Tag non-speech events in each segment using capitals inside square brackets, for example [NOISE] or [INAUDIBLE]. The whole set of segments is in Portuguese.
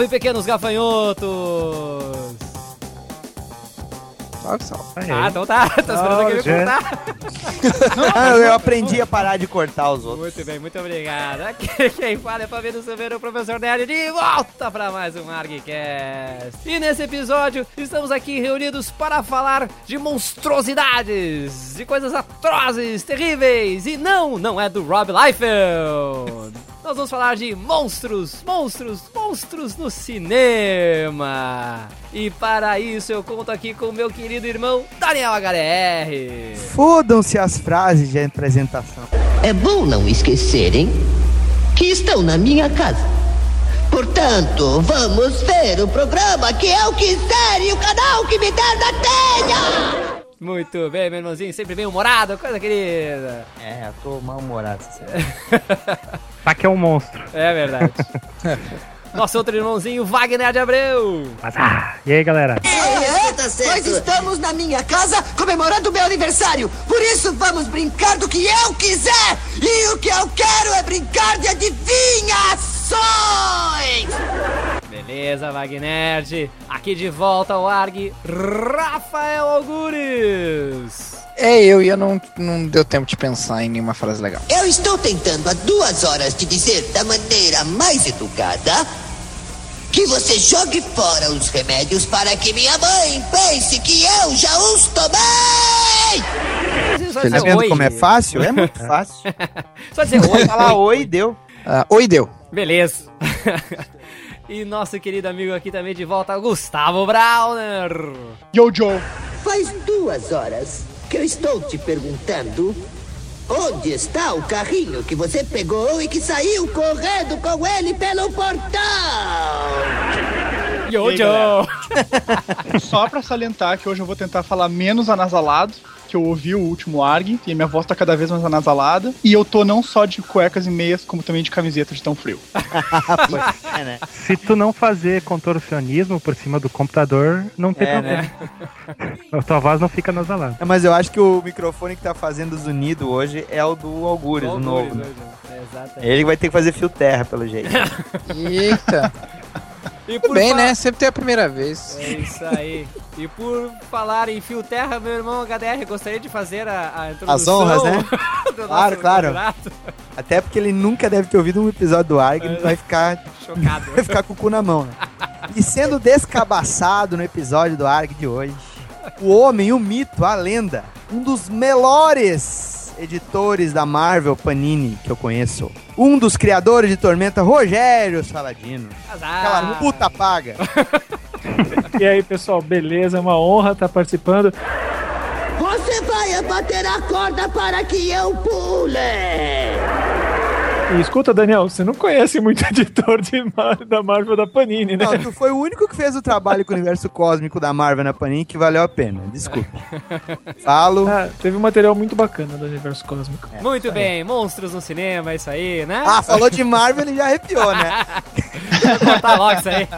salve, pequenos gafanhotos! Salve, salve. Ah, então tá. [LAUGHS] Tô esperando aquele gente. cortar. [LAUGHS] Ah, eu aprendi a parar de cortar os outros. Muito bem, muito obrigado. [LAUGHS] Aqui quem fala é Fabiano Silveira, o professor Nerd, de volta para mais um ArgCast. E nesse episódio, estamos aqui reunidos para falar de monstruosidades, de coisas atrozes, terríveis. E não, não é do Rob Liefeld. Nós vamos falar de monstros, monstros, monstros no cinema. E para isso eu conto aqui com o meu querido irmão Daniel HDR. Fodam-se as frases de apresentação. É bom não esquecerem que estão na minha casa. Portanto, vamos ver o programa que eu quiser e o canal que me der na telha! Muito bem, meu irmãozinho, sempre bem humorado, coisa querida. É, eu tô mal-humorado. Tá [LAUGHS] que é um monstro. É verdade. [LAUGHS] Nosso outro irmãozinho, Wagner de Abreu. Mas, ah, e aí, galera? É, Nós estamos na minha casa comemorando meu aniversário. Por isso vamos brincar do que eu quiser. E o que eu quero é brincar de adivinhações. Beleza, Wagner. Aqui de volta ao ARG, Rafael Algures. É eu e eu não, não deu tempo de pensar em nenhuma frase legal. Eu estou tentando há duas horas te dizer da maneira mais educada que você jogue fora os remédios para que minha mãe pense que eu já os tomei. Só Tá vendo oi. como é fácil? É muito [LAUGHS] fácil. Só dizer oi. Falar [LAUGHS] oi, deu. Ah, oi, deu. Beleza. E nosso querido amigo aqui também de volta, Gustavo Browner. Jojo. Faz duas horas que eu estou te perguntando onde está o carrinho que você pegou e que saiu correndo com ele pelo portão. Jojo. [LAUGHS] Só pra salientar que hoje eu vou tentar falar menos anasalado, que eu ouvi o último ARG, e a minha voz tá cada vez mais anasalada. E eu tô não só de cuecas e meias, como também de camiseta de tão frio. [LAUGHS] É, né? Se tu não fazer contorcionismo por cima do computador, não tem É, problema. [LAUGHS] A tua voz não fica nasalada. É, Mas eu acho que o microfone que tá fazendo os unidos hoje é o do Algures, o novo. né? É, exatamente. Ele vai ter que fazer fio terra, pelo jeito. [LAUGHS] Eita. E Tudo bem, né? Sempre tem a primeira vez. É isso aí. E por falar em fio terra, meu irmão HDR gostaria de fazer a, a introdução. As honras, né? [LAUGHS] Claro, claro. candidato. Até porque ele nunca deve ter ouvido um episódio do ARG, ele vai ficar, Chocado. [LAUGHS] vai ficar com o cu na mão, né? E sendo descabaçado no episódio do ARG de hoje, o homem, o mito, a lenda, um dos melhores editores da Marvel Panini que eu conheço, um dos criadores de Tormenta, Rogério Saladino. Aquela Azar. puta paga. [LAUGHS] E aí, pessoal, beleza? É uma honra estar participando. Você vai bater a corda para que eu pule. E escuta, Daniel, você não conhece muito [LAUGHS] editor de Mar- da Marvel da Panini, né? Não, tu foi o único que fez o trabalho com o universo cósmico da Marvel na Panini que valeu a pena. Desculpe. [LAUGHS] Falo. Ah, teve um material muito bacana do universo cósmico. Muito bem, monstros no cinema, isso aí, né? Ah, falou de Marvel, ele já arrepiou, né? [LAUGHS] Logo isso aí.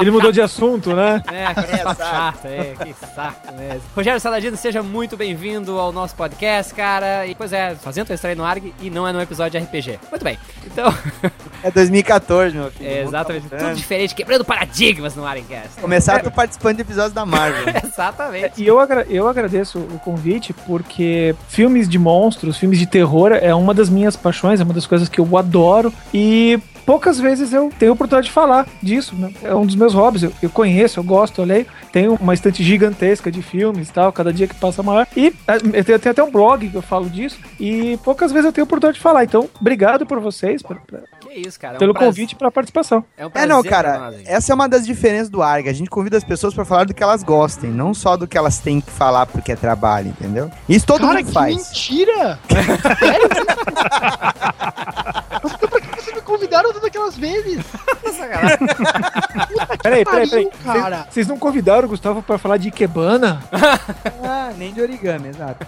Ele mudou de assunto, né? É, coisas papo chato aí, que saco mesmo. Rogério Saladino, seja muito bem-vindo ao nosso podcast, cara. E, pois é, fazendo tua estreia no ARG e não é num episódio de RPG. Muito bem. Então, [LAUGHS] É 2014, meu filho. é tá exatamente, tudo diferente, quebrando paradigmas no ARGcast. Começar tu participando de episódios da Marvel. [LAUGHS] Exatamente. E eu, agra- eu agradeço o convite porque filmes de monstros, filmes de terror é uma das minhas paixões, é uma das coisas que eu adoro e poucas vezes eu tenho a oportunidade de falar disso, né? É um dos meus hobbies, eu, eu conheço, eu gosto, eu leio, tenho uma estante gigantesca de filmes e tal, cada dia que passa maior. E eh, eu tenho, tenho até um blog que eu falo disso e poucas vezes eu tenho a oportunidade de falar. Então, obrigado por vocês, por- Que isso, cara. é um pelo prazer- convite para a participação. É, um É, não, pra cara, essa é uma das diferenças do ARG. A gente convida as pessoas pra falar do que elas gostem, não só do que elas têm que falar porque é trabalho, entendeu? Isso todo Cara, mundo que faz. mentira [LAUGHS] [LAUGHS] [LAUGHS] Por que vocês me convidaram todas aquelas vezes? [LAUGHS] [LAUGHS] Peraí, peraí, peraí. cara. Vocês- não convidaram o Gustavo para falar de Ikebana? [LAUGHS] Ah, nem de origami, exato.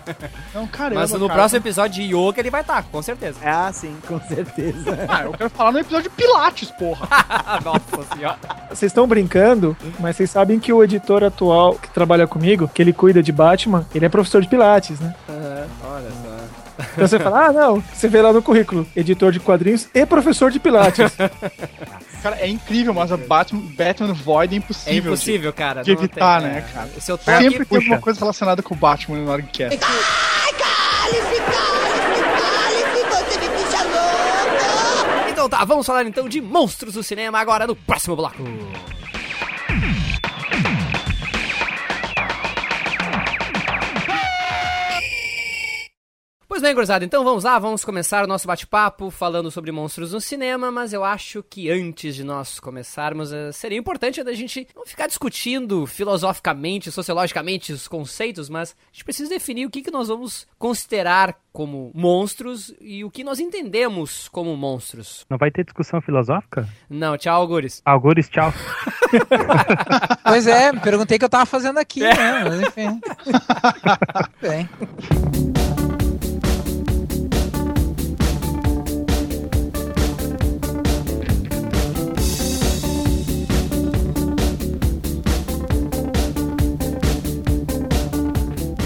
Não, caramba, Mas no cara. próximo episódio de Yoga ele vai estar, com certeza. Ah, sim, com certeza. Ah, eu quero falar no episódio de Pilates, porra. Nossa senhora. Vocês estão brincando, mas vocês sabem que o editor atual que trabalha comigo, que ele cuida de Batman, ele é professor de Pilates, né? Olha só. Então você fala, ah, não, você vê lá no currículo, editor de quadrinhos e professor de pilates. [LAUGHS] Cara, é incrível, mas a Batman, Batman Void é É impossível. impossível, cara. de evitar, tem- né, é. cara? Se eu tô Sempre aqui, tem puxa. alguma coisa relacionada com o Batman no Argcast. Ai, cale-se, cale-se, cale-se, você me deixa louco! Então tá, vamos falar então de monstros do cinema agora no próximo bloco. Pois bem, gurizada, então vamos lá, vamos começar o nosso bate-papo falando sobre monstros no cinema, mas eu acho que antes de nós começarmos, eh, seria importante a gente não ficar discutindo filosoficamente, sociologicamente os conceitos, mas a gente precisa definir o que, que nós vamos considerar como monstros e o que nós entendemos como monstros. Não vai ter discussão filosófica? Não, tchau, Algures. Algures, tchau. [LAUGHS] Pois é, me perguntei o que eu tava fazendo aqui, né? Mas enfim. [LAUGHS] Bem.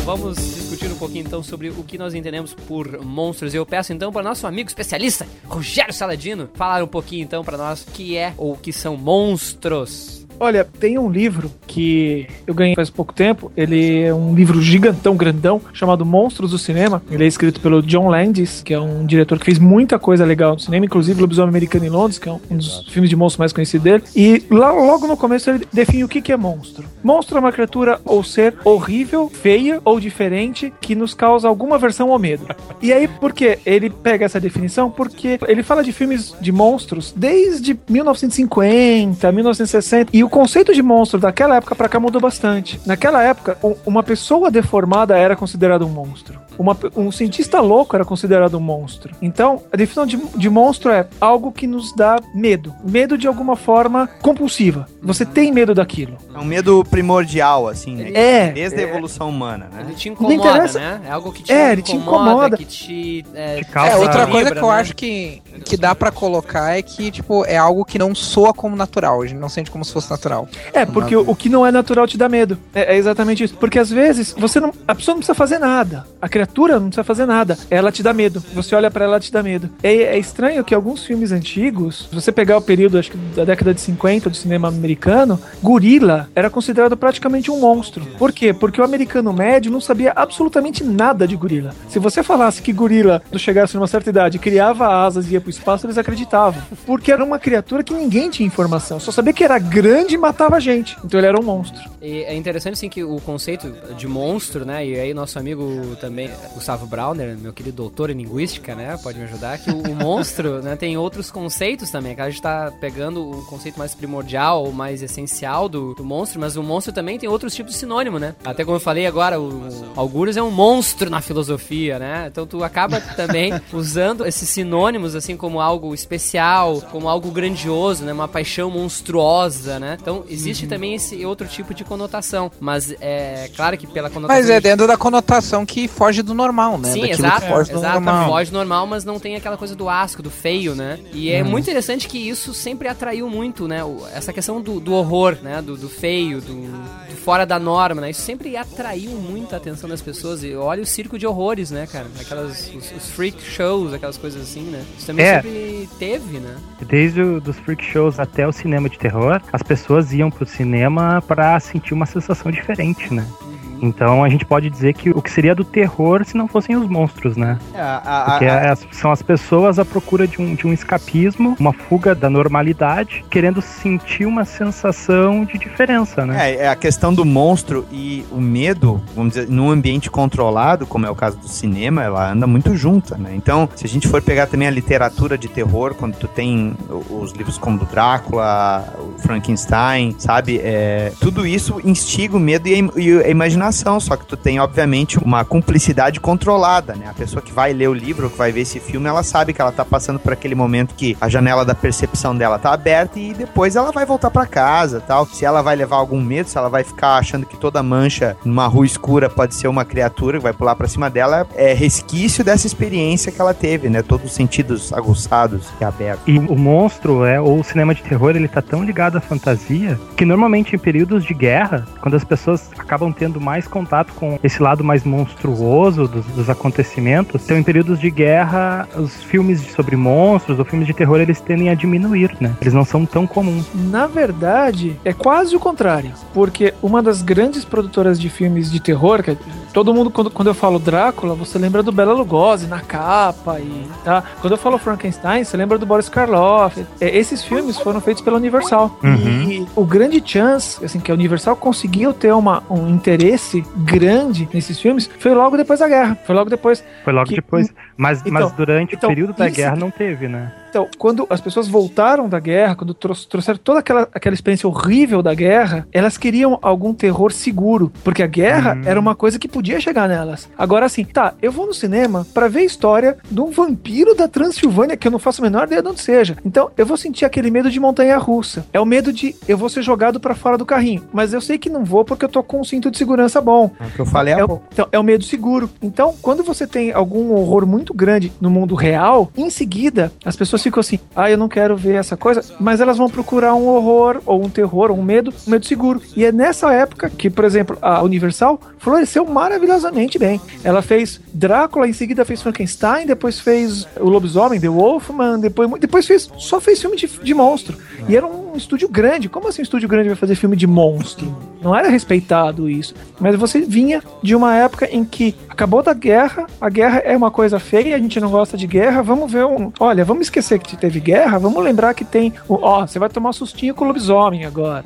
Vamos discutir um pouquinho então sobre o que nós entendemos por monstros. Eu peço então para nosso amigo especialista, Rogério Saladino, falar um pouquinho então para nós o que é ou o que são monstros. Olha, tem um livro que eu ganhei faz pouco tempo. Ele é um livro gigantão, grandão, chamado Monstros do Cinema. Ele é escrito pelo John Landis, que é um diretor que fez muita coisa legal no cinema, inclusive Lobisomem Americano em Londres, que é um dos filmes de monstros mais conhecidos dele. E lá, logo no começo ele define o que, que é monstro. Monstro é uma criatura ou ser horrível, feia ou diferente que nos causa alguma aversão ou medo. E aí, por que ele pega essa definição? Porque ele fala de filmes de monstros desde 1950, 1960, e o conceito de monstro daquela época pra cá mudou bastante. Naquela época, uma pessoa deformada era considerada um monstro. Uma um cientista louco era considerado um monstro. Então, a definição de, de monstro é algo que nos dá medo. Medo de alguma forma compulsiva. Você tem medo daquilo. É um medo primordial, assim, né? É. Desde a evolução humana, né? Ele te Não incomoda, interessa- né? É algo que te É, ele te incomoda. que te... É, Te causa- É, outra Vibra, coisa que eu né? acho que, que dá pra colocar é que, tipo, é algo que não soa como natural. A gente não sente como se fosse natural. É, porque o, o que não é natural te dá medo. É, é exatamente isso. Porque às vezes você não. A pessoa não precisa fazer nada. A criatura não precisa fazer nada. Ela te dá medo. Você olha pra ela, ela te dá medo. É, é estranho que alguns filmes antigos, se você pegar o período, acho que da década de 50 do cinema americano, gorila era considerado praticamente um monstro. Por quê? Porque o americano médio não sabia absolutamente nada de gorila. Se você falasse que gorila, quando chegasse numa certa idade, criava asas e ia pro espaço, eles acreditavam. Porque era uma criatura que ninguém tinha informação. Só sabia que era grande e matava gente. Então ele era um monstro. E é interessante, assim, que o conceito de monstro, né? E aí nosso amigo também, Gustavo Brauner, meu querido doutor em linguística, né? Pode me ajudar, que o, o monstro, [LAUGHS] né? Tem outros conceitos também, que a gente tá pegando o conceito mais primordial, mais essencial do, do monstro, mas o monstro também tem outros tipos de sinônimo, né? Até como eu falei agora, o, o Algures é um monstro na filosofia, né? Então tu acaba também [LAUGHS] usando esses sinônimos, assim, como algo especial, como algo grandioso, né? Uma paixão monstruosa, né? Então existe também esse outro tipo de conotação, mas é claro que pela conotação... Mas é dentro da conotação que foge do normal, né? Sim, Daquilo exato, foge do exato, normal. foge normal, mas não tem aquela coisa do asco, do feio, né? E é muito interessante que isso sempre atraiu muito, né? Essa questão do, do horror, né? Do, do feio, do, do fora da norma, né? Isso sempre atraiu muito a atenção das pessoas. E olha o circo de horrores, né, cara? Aquelas, os, os freak shows, aquelas coisas assim, né? Isso também É. sempre teve, né? Desde o, dos freak shows até o cinema de terror, as pessoas iam pro cinema pra sentir uma sensação diferente, né? Então a gente pode dizer que o que seria do terror se não fossem os monstros, né? É, a- a- Porque a- são as pessoas à procura de um, de um escapismo, uma fuga da normalidade, querendo sentir uma sensação de diferença, né? É, é a questão do monstro e o medo, vamos dizer, num ambiente controlado, como é o caso do cinema, ela anda muito junta, né? Então, se a gente for pegar também a literatura de terror, quando tu tem os livros como do Drácula, o Frankenstein, sabe? É, tudo isso instiga o medo e a, im- só que tu tem, obviamente, uma cumplicidade controlada, né? A pessoa que vai ler o livro, que vai ver esse filme, ela sabe que ela tá passando por aquele momento que a janela da percepção dela tá aberta e depois ela vai voltar pra casa, tal. Se ela vai levar algum medo, se ela vai ficar achando que toda mancha numa rua escura pode ser uma criatura que vai pular pra cima dela, é resquício dessa experiência que ela teve, né? Todos os sentidos aguçados e abertos. E o monstro, é, ou o cinema de terror, ele tá tão ligado à fantasia que normalmente em períodos de guerra, quando as pessoas acabam tendo mais mais contato com esse lado mais monstruoso dos, dos acontecimentos. Então, em períodos de guerra, os filmes sobre monstros ou filmes de terror eles tendem a diminuir, né? Eles não são tão comuns. Na verdade, é quase o contrário. Porque uma das grandes produtoras de filmes de terror, que é- todo mundo, quando, quando eu falo Drácula, você lembra do Bela Lugosi na capa e tá. Quando eu falo Frankenstein, você lembra do Boris Karloff. É, esses filmes foram feitos pela Universal. Uhum. E o grande chance, assim, que a Universal conseguiu ter uma, um interesse grande nesses filmes foi logo depois da guerra. Foi logo depois Foi logo Que- depois. Mas, Então- mas durante então, o período da guerra não teve, né? Então, quando as pessoas voltaram da guerra, quando trou- trouxeram toda aquela, aquela experiência horrível da guerra, elas queriam algum terror seguro, porque a guerra Hum. era uma coisa que podia chegar nelas. Agora, assim, tá, eu vou no cinema pra ver a história de um vampiro da Transilvânia, que eu não faço a menor ideia de onde seja. Então, eu vou sentir aquele medo de montanha russa. É o medo de eu vou ser jogado pra fora do carrinho, mas eu sei que não vou porque eu tô com um cinto de segurança bom. É o que eu falei há É pouco. o, então, é o medo seguro. Então, quando você tem algum horror muito grande no mundo real, em seguida, as pessoas ficam assim: ah, eu não quero ver essa coisa, mas elas vão procurar um horror, ou um terror, ou um medo, um medo seguro. E é nessa época que, por exemplo, a Universal floresceu maravilhosamente bem. Ela fez Drácula, em seguida fez Frankenstein, depois fez o Lobisomem, The Wolfman, depois, depois fez, só fez filme de, de monstro. E era um estúdio grande. Como assim um estúdio grande vai fazer filme de monstro? Não era respeitado isso. Mas você vinha de uma época em que acabou da guerra, a guerra é uma coisa feia, a gente não gosta de guerra, vamos ver um. Olha, vamos esquecer que teve guerra, vamos lembrar que tem. Ó, você vai tomar um sustinho com o lobisomem agora.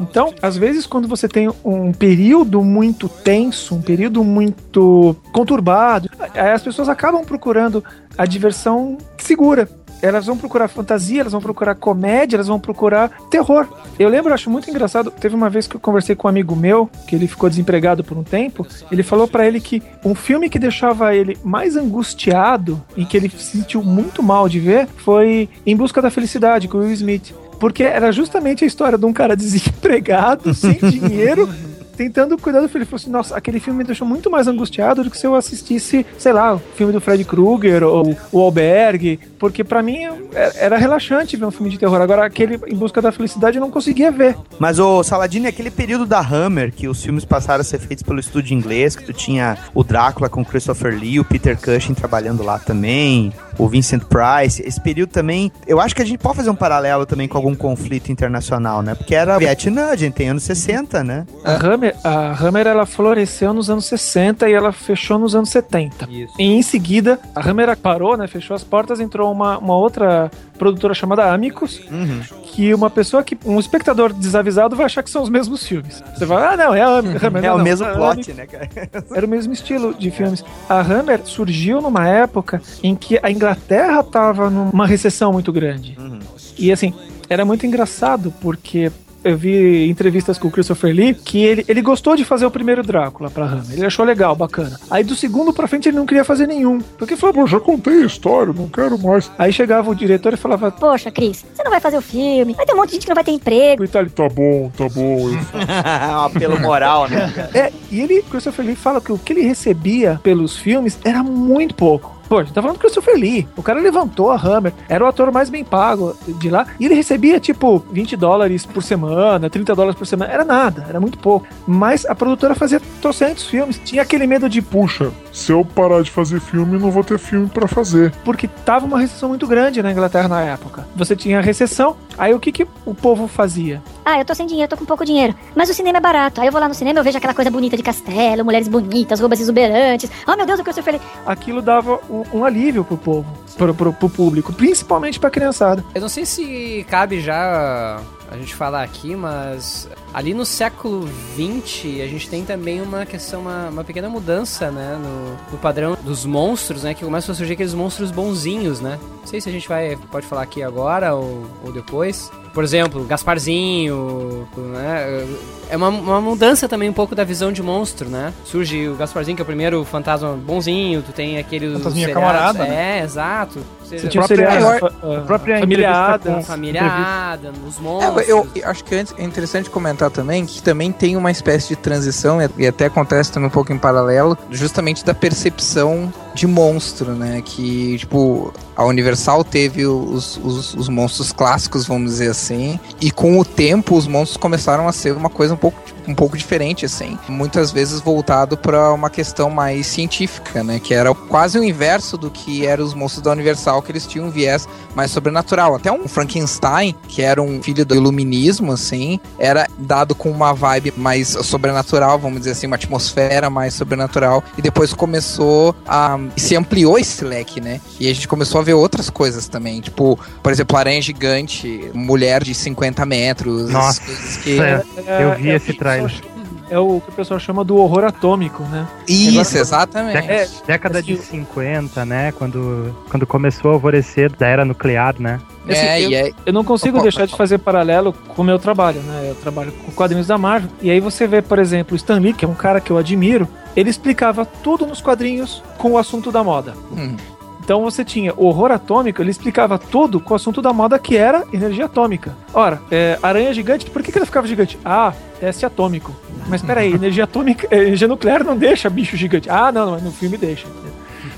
Então, às vezes, quando você tem um período muito tenso, um período muito conturbado, as pessoas acabam procurando a diversão segura. Elas vão procurar fantasia, elas vão procurar comédia, elas vão procurar terror. Eu lembro, acho muito engraçado, teve uma vez que eu conversei com um amigo meu, que ele ficou desempregado por um tempo, ele falou pra ele que um filme que deixava ele mais angustiado e que ele se sentiu muito mal de ver foi Em Busca da Felicidade, com Will Smith. Porque era justamente a história de um cara [LAUGHS] desempregado, sem dinheiro, [LAUGHS] tentando cuidar do filho. Ele falou assim: Nossa, aquele filme me deixou muito mais angustiado do que se eu assistisse, sei lá, o filme do Fred Krueger ou o Albergue, porque pra mim é- era relaxante ver um filme de terror. Agora, aquele Em Busca da Felicidade eu não conseguia ver. Mas o Saladino aquele período da Hammer, que os filmes passaram a ser feitos pelo estúdio inglês, que tu tinha o Drácula com Christopher Lee, o Peter Cushing trabalhando lá também, o Vincent Price. Esse período também, eu acho que a gente pode fazer um paralelo também com algum conflito internacional, né? Porque era Vietnã, a gente tem anos 60, né? A Hammer, a Hammer ela floresceu nos anos 60 e ela fechou nos anos 70. Isso. E em seguida, a Hammer parou, né? Fechou as portas, entrou uma, uma outra produtora chamada Amicus, Uhum. Que uma pessoa que. Um espectador desavisado vai achar que são os mesmos filmes. Você vai, ah, não, é a Hammer. [LAUGHS] Hammer É o não, mesmo plot, né, cara? [LAUGHS] era o mesmo estilo de filmes. A Hammer surgiu numa época em que a Inglaterra estava numa recessão muito grande. Uhum. E assim, era muito engraçado porque eu vi entrevistas com o Christopher Lee que ele, ele gostou de fazer o primeiro Drácula pra Hammer. Ele achou legal, bacana. Aí do segundo pra frente ele não queria fazer nenhum. Porque falou, pô, já contei a história, não quero mais. Aí chegava o diretor e falava, Poxa, Cris, você não vai fazer o filme. Vai ter um monte de gente que não vai ter emprego. e tal, ele, tá bom, tá bom. eu [LAUGHS] um apelo moral, né? É, e ele, Christopher Lee fala que o que ele recebia pelos filmes era muito pouco. Pô, a gente tá falando do Christopher Lee. O cara levantou a Hammer, era o ator mais bem pago de lá. E ele recebia, tipo, 20 dólares por semana, 30 dólares por semana. Era nada, era muito pouco. Mas a produtora fazia trocentos filmes. Tinha aquele medo de, puxa, Se eu parar de fazer filme, não vou ter filme pra fazer. porque tava uma recessão muito grande na Inglaterra na época. Você tinha recessão, aí o que, que o povo fazia? Ah, eu tô sem dinheiro, tô com pouco dinheiro. Mas o cinema é barato. Aí eu vou lá no cinema, eu vejo aquela coisa bonita de castelo, mulheres bonitas, roupas exuberantes. Oh, meu Deus, o que eu falei. Aquilo dava um, um alívio pro povo, pro, pro, pro público, principalmente pra criançada. Eu não sei se cabe já a gente falar aqui, mas ali no século XX a gente tem também uma questão, uma, uma pequena mudança, né, no, no padrão dos monstros, né, que começam a surgir aqueles monstros bonzinhos, né. Não sei se a gente vai pode falar aqui agora ou, ou depois. Por exemplo, Gasparzinho, né? É uma, uma mudança também um pouco da visão de monstro, né? Surge o Gasparzinho, que é o primeiro fantasma bonzinho, tu tem aquele... Fantasminha seriados- camarada, É, exato. Seja, Você tinha o própria- seriado, eu- fa- ah, própria Família entrevista Addams. com- Família Entrevista. Adam, os É, monstros. eu, eu acho que antes é interessante comentar também que também tem uma espécie de transição, e- e até acontece também um pouco em paralelo, justamente da percepção de monstro, né? Que, tipo, a Universal teve os, os, os monstros clássicos, vamos dizer assim, e com o tempo os monstros começaram a ser uma coisa um pouco tipo, um pouco diferente, assim. Muitas vezes voltado para uma questão mais científica, né? Que era quase o inverso do que eram os monstros da Universal, que eles tinham um viés mais sobrenatural. Até um Frankenstein, que era um filho do iluminismo, assim, era dado com uma vibe mais sobrenatural, vamos dizer assim, uma atmosfera mais sobrenatural. E depois começou a. se ampliou esse leque, né? E a gente começou a ver outras coisas também. Tipo, por exemplo, Aranha Gigante, Mulher de 50 metros. Nossa, coisas que... é, eu vi é esse o que o trailer. É o que o pessoal chama do horror atômico, né? Isso, exatamente. É, Década assim, de 50, né? Quando, quando começou a alvorecer da era nuclear, né? assim, É, eu- e é, Eu não consigo Opa, deixar de fazer paralelo com o meu trabalho, né? Eu trabalho com quadrinhos da Marvel. E aí você vê, por exemplo, o Stan Lee, que é um cara que eu admiro, ele explicava tudo nos quadrinhos com o assunto da moda. Hum. Então você tinha o horror atômico, ele explicava tudo com o assunto da moda que era energia atômica. Ora, é, aranha gigante, por que, que ela ficava gigante? Ah, teste atômico. Mas peraí, [LAUGHS] energia atômica, é, energia nuclear não deixa bicho gigante. Ah, não, não, no filme deixa.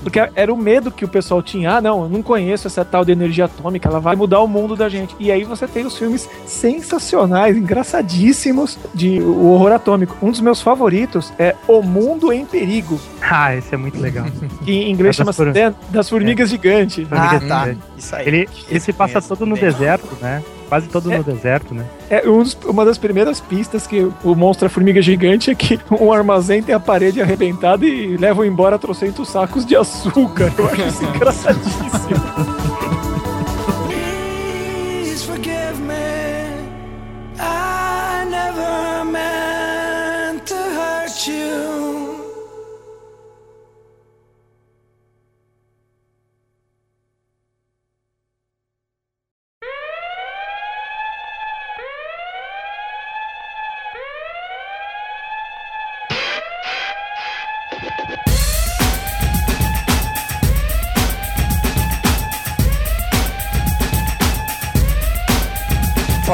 Porque era o medo que o pessoal tinha. Ah, não, eu não conheço essa tal de energia atômica, ela vai mudar o mundo da gente. E aí você tem os filmes sensacionais, engraçadíssimos de o horror atômico. Um dos meus favoritos é O Mundo em Perigo, Ah, esse é muito legal. que em inglês É das chama-se Dan- das formigas gigantes. Ah, tá. Isso aí. Ele, ele se passa todo no deserto, né? Quase todo É. no deserto, né? É um dos- uma das primeiras pistas que o monstro a formiga gigante é que um armazém tem a parede arrebentada e levam embora trocentos sacos de açúcar. Eu acho isso [LAUGHS] engraçadíssimo.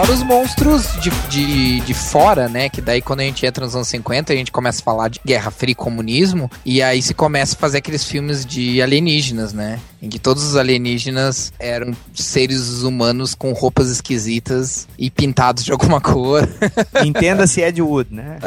Fora os monstros de, de, de fora, né? Que daí quando a gente entra nos anos 50, a gente começa a falar de Guerra Fria e comunismo. E aí se começa a fazer aqueles filmes de alienígenas, né? Em que todos os alienígenas eram seres humanos com roupas esquisitas e pintados de alguma cor. [LAUGHS] Entenda-se Ed Wood, né?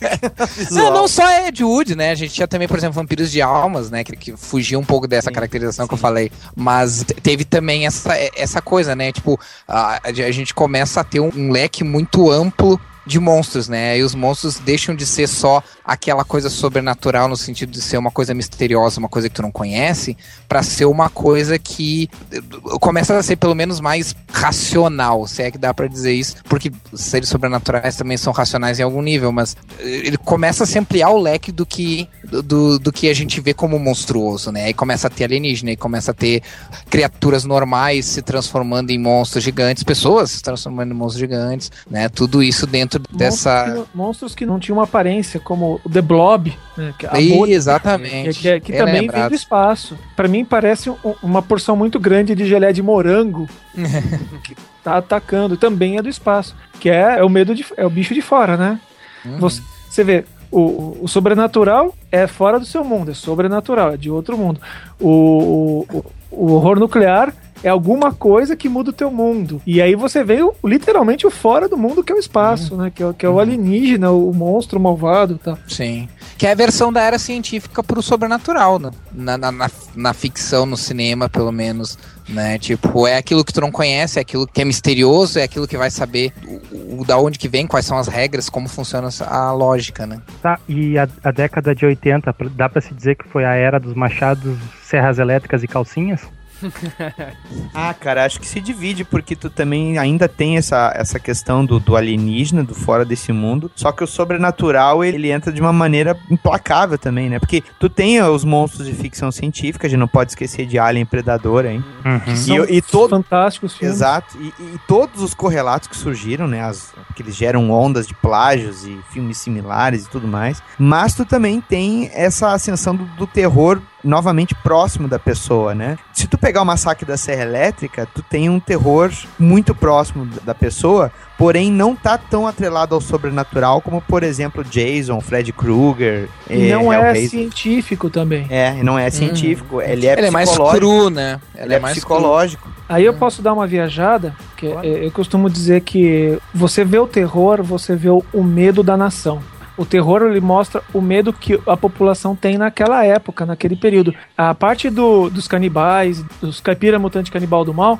[LAUGHS] Não, não só é Ed Wood, né? A gente tinha também, por exemplo, Vampiros de Almas, né? Que, que fugia um pouco dessa caracterização que eu falei. Mas te- teve também essa, essa coisa, né? Tipo, a, a gente começa a ter um, um leque muito amplo de monstros, né? E os monstros deixam de ser só aquela coisa sobrenatural no sentido de ser uma coisa misteriosa, uma coisa que tu não conhece, pra ser uma coisa que eh, começa a ser pelo menos mais racional, se é que dá pra dizer isso, porque seres sobrenaturais também são racionais em algum nível, mas eh, ele começa a se ampliar o leque do que do, do que a gente vê como monstruoso, né? Aí começa a ter alienígena, aí começa a ter criaturas normais se transformando em monstros gigantes, pessoas se transformando em monstros gigantes, né? Tudo isso dentro dessa Monstros que, monstros que não tinham uma aparência, como o The Blob, né, que é Ih, exatamente. que, que, que Bem também lembrado. vem do espaço. Pra mim parece um- uma porção muito grande de gelé de morango [LAUGHS] que tá atacando. Também é do espaço, que é, é o medo de é o bicho de fora, né? Uhum. Você, você vê, o, o- o sobrenatural é fora do seu mundo, é sobrenatural, é de outro mundo. O, o, o horror nuclear é alguma coisa que muda o teu mundo. E aí você vê o- literalmente o fora do mundo, que é o espaço, né? Que é, o- que é o alienígena, o monstro malvado e tal. Sim. Que é a versão da era científica pro sobrenatural, né? Na, na, na, na ficção, no cinema, pelo menos. Né? Tipo, é aquilo que tu não conhece, é aquilo que é misterioso, é aquilo que vai saber o, o- da onde que vem, quais são as regras, como funciona a lógica, né? Tá, e a, a década de 80, pr- dá pra se dizer que foi a era dos machados, serras elétricas e calcinhas? [LAUGHS] Ah, cara, acho que se divide, porque tu também ainda tem essa, essa questão do, do alienígena, do fora desse mundo. Só que o sobrenatural, ele, ele entra de uma maneira implacável também, né? Porque tu tem os monstros de ficção científica, a gente não pode esquecer de Alien Predador, hein? Uhum. E, e todo. Fantásticos filmes. Exato, e, e todos os correlatos que surgiram, né? As, que eles geram ondas de plágios e filmes similares e tudo mais. Mas tu também tem essa ascensão do, do terror novamente próximo da pessoa, né? Se tu pegar o massacre da Serra Elétrica, tu tem um terror muito próximo da pessoa, porém não tá tão atrelado ao sobrenatural como, por exemplo, Jason, Fred Krueger. E eh, não é Hellraiser. científico também. É, não é científico, ele é Ele é mais psicológico, cru, né? ele é mais psicológico. Aí eu posso dar uma viajada Que, é, eu costumo dizer que você vê o terror, você vê o medo da nação. O terror ele mostra o medo que a população tem naquela época, naquele período. A parte do, dos canibais, dos caipira mutante canibal do mal,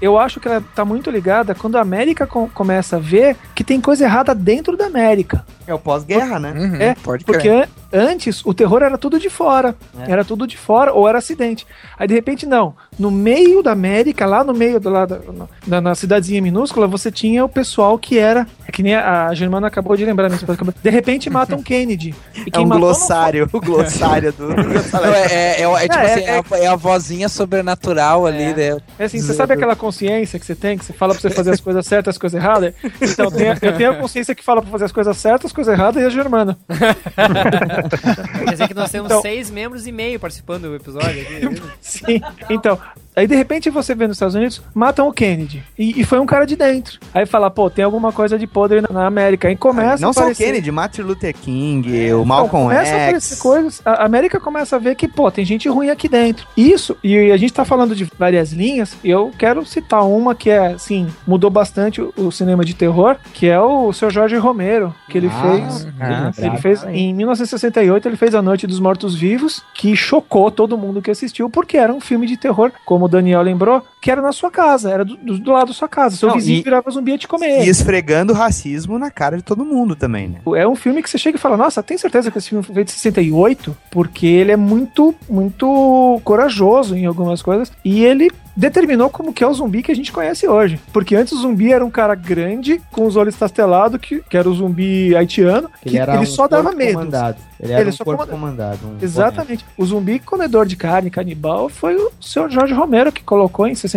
eu acho que ela tá muito ligada quando a América com- começa a ver que tem coisa errada dentro da América. É o pós-guerra, né? Uhum, É, pode Porque crer. An- antes o terror era tudo de fora. É. Era tudo de fora ou era acidente. Aí de repente não. No meio da América, lá no meio do lado na, na cidadezinha minúscula, você tinha o pessoal que era. É que nem a, a Germana acabou de lembrar, minha esposa acabou- De repente matam [LAUGHS] Kennedy. E É um matou não glossário, o glossário do. [LAUGHS] Não, é, é, é, é tipo É, assim, é- é, a, é a vozinha sobrenatural ali, né? É assim, você sabe aquela consciência que você tem, que você fala pra você fazer as coisas certas, as coisas erradas? Então, tem eu tenho a consciência que fala pra fazer as coisas certas, as coisas erradas e a Germana. [LAUGHS] Quer dizer que nós temos Então- seis membros e meio participando do episódio aqui. [LAUGHS] Sim. Então, aí de repente você vê nos Estados Unidos, matam o Kennedy. E, e foi um cara de dentro. Aí fala, pô, tem alguma coisa de podre na, na América. Aí começa Não a só o aparecer- Kennedy, Martin Luther King, o Então, Malcolm começa a aparecer X. coisas. A América começa a ver que, pô, tem gente ruim aqui dentro. Isso, e a gente tá falando de várias linhas, e eu quero citar uma que é, assim, mudou bastante o, o cinema de terror, que é o seu Jorge Romero, que ele Ah, fez. ah, Ele fez em 1968, ele fez A Noite dos Mortos Vivos, que chocou todo mundo que assistiu, porque era um filme de terror, como o Daniel lembrou, que era na sua casa, era do, do- do lado da sua casa. Seu Não, vizinho e- virava zumbi ia te comer. E esfregando racismo na cara de todo mundo também, né? É um filme que você chega e fala, nossa, tem certeza que esse filme foi feito em 68? Porque ele é muito, muito corajoso em algumas coisas. E ele determinou como que é o zumbi que a gente conhece hoje. Porque antes o zumbi era um cara grande, com os olhos estastelados, que, que era o zumbi haitiano, que Ele ele, era um só dava medo. comandado. Ele era Ele um só corpo comanda- comandado. um Exatamente. O zumbi comedor de carne, canibal, foi o seu Jorge Romero que colocou em 68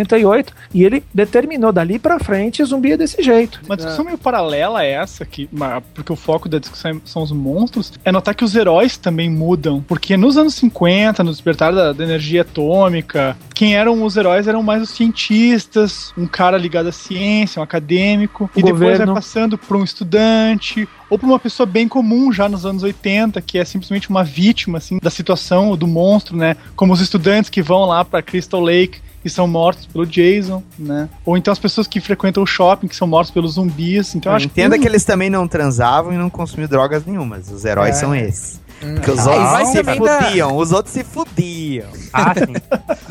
e ele determinou dali pra frente zumbi é desse jeito. Uma discussão meio paralela a essa, que, porque o foco da discussão são os monstros, é notar que os heróis também mudam. Porque nos anos 50, no despertar da, da energia atômica, quem eram os heróis eram mais os cientistas, um cara ligado à ciência, um acadêmico, O e depois governo. vai passando para um estudante, ou para uma pessoa bem comum já nos anos 80, que é simplesmente uma vítima assim da situação do monstro, né? Como os estudantes que vão lá para Crystal Lake e são mortos pelo Jason, né? Ou então as pessoas que frequentam o shopping que são mortos pelos zumbis. Então eu acho Entenda que que eles também não transavam e não consumiam drogas nenhumas. Os heróis É. são esses. Porque os Ah, outros vai se também da- fudiam, os outros se fudiam. Ah, sim.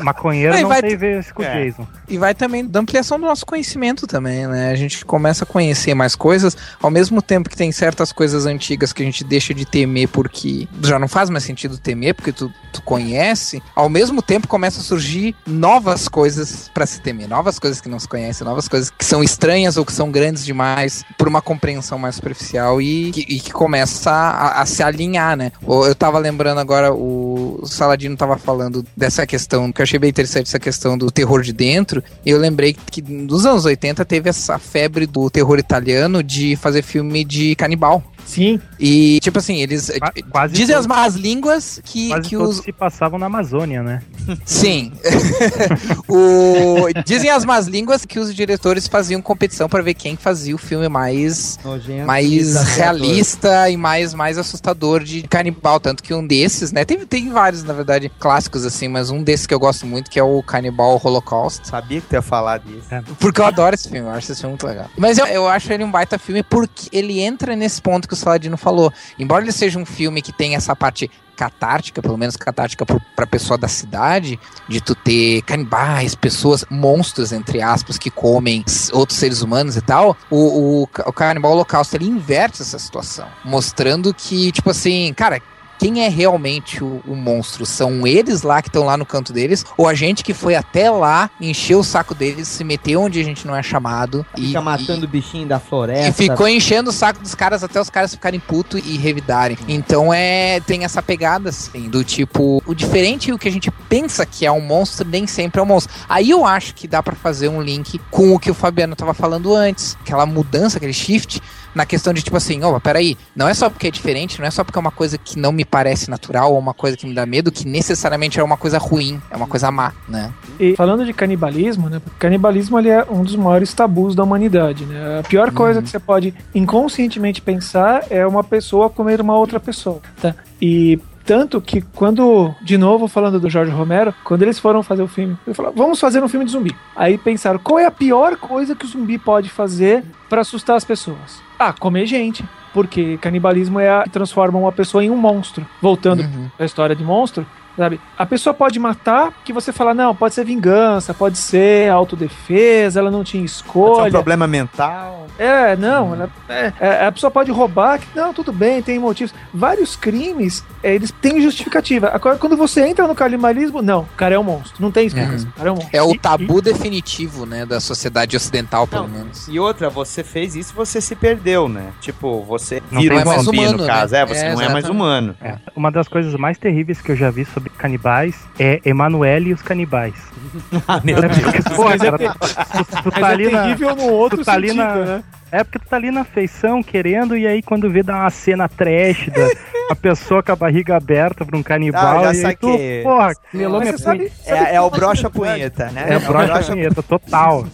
Maconheiro não vai tem ver com o É. Jason. E vai também da ampliação do nosso conhecimento também, né? A gente começa a conhecer mais coisas, ao mesmo tempo que tem certas coisas antigas que a gente deixa de temer porque já não faz mais sentido temer, porque tu, tu conhece, ao mesmo tempo começa a surgir novas coisas pra se temer, novas coisas que não se conhecem, novas coisas que são estranhas ou que são grandes demais por uma compreensão mais superficial e que, e que começa a, a se alinhar, né? Eu tava lembrando agora, o Saladino tava falando dessa questão, que eu achei bem interessante essa questão do terror de dentro, e eu lembrei que nos anos 80 teve essa febre do terror italiano de fazer filme de canibal. Sim. E, tipo assim, eles Qua- quase dizem todos- as más línguas que, Quase que todos os. se passavam na Amazônia, né? Sim. [LAUGHS] o... Dizem as más línguas que os diretores faziam competição pra ver quem fazia o filme mais Nojento, mais realista e mais, mais assustador de canibal. Tanto que um desses, né? Tem, tem vários, na verdade, clássicos assim, mas um desses que eu gosto muito, que é o Canibal Holocaust. Sabia que tu ia falar disso. Porque eu adoro esse filme, eu acho esse filme muito legal. Mas eu, eu acho ele um baita filme porque ele entra nesse ponto que o Saladino falou. Embora ele seja um filme que tem essa parte catártica, pelo menos catártica pro, pra pessoa da cidade, de tu ter canibais, pessoas, monstros, entre aspas, que comem outros seres humanos e tal, o, o, o Canibal Holocausto, ele inverte essa situação, mostrando que, tipo assim, cara, quem é realmente o, o monstro? São eles lá que estão lá no canto deles? Ou a gente que foi até lá, encheu o saco deles, se meteu onde a gente não é chamado e, Fica matando o bichinho da floresta. e ficou enchendo o saco dos caras até os caras ficarem putos e revidarem. Então é. Tem essa pegada, assim, do tipo. O diferente e o que a gente pensa que é um monstro, nem sempre é um monstro. Aí eu acho que dá pra fazer um link com o que o Fabiano tava falando antes. Aquela mudança, aquele shift. Na questão de tipo assim, ó, peraí, não é só porque é diferente, não é só porque é uma coisa que não me parece natural ou uma coisa que me dá medo, que necessariamente é uma coisa ruim, é uma coisa má, né? E falando de canibalismo, né? Canibalismo ele é um dos maiores tabus da humanidade, né? A pior coisa que você pode inconscientemente pensar é uma pessoa comer uma outra pessoa, tá? E tanto que quando, de novo falando do Jorge Romero, quando eles foram fazer o filme, ele falou: vamos fazer um filme de zumbi. Aí pensaram: qual é a pior coisa que o zumbi pode fazer pra assustar as pessoas? Ah, comer gente. Porque canibalismo é a que transforma uma pessoa em um monstro. Voltando à história de monstro, sabe? A pessoa pode matar que você fala, não, pode ser vingança, pode ser autodefesa, ela não tinha Pode ser um escolha. problema mental. É, não, ela- é, é, a pessoa pode roubar, que não, tudo bem, tem motivos. Vários crimes, é, eles têm justificativa. Agora, quando você entra no canibalismo, não, o cara é um monstro, não tem explicação, o cara é um monstro. É o E- tabu definitivo, né, da sociedade ocidental, pelo Não, menos. E outra, você fez isso você se perdeu, né? Tipo, você Não vira tem um mais zumbi, humano, no né? caso. É, você É, não é mais exatamente. humano. É, uma das coisas mais terríveis que eu já vi sobre canibais é Emanuele e os canibais. [LAUGHS] Ah, meu É porque, porra, é cara, tu, tá é ali na, no outro tu tá sentido, na- né? É porque tu tá ali na feição querendo, e aí quando vê dá uma cena trash da a pessoa com a barriga aberta pra um canibal, Ah, já e aí tu, porra, melou minha você sabe, punha. sabe É, é o brocha punheta, né? É o brocha punheta, total.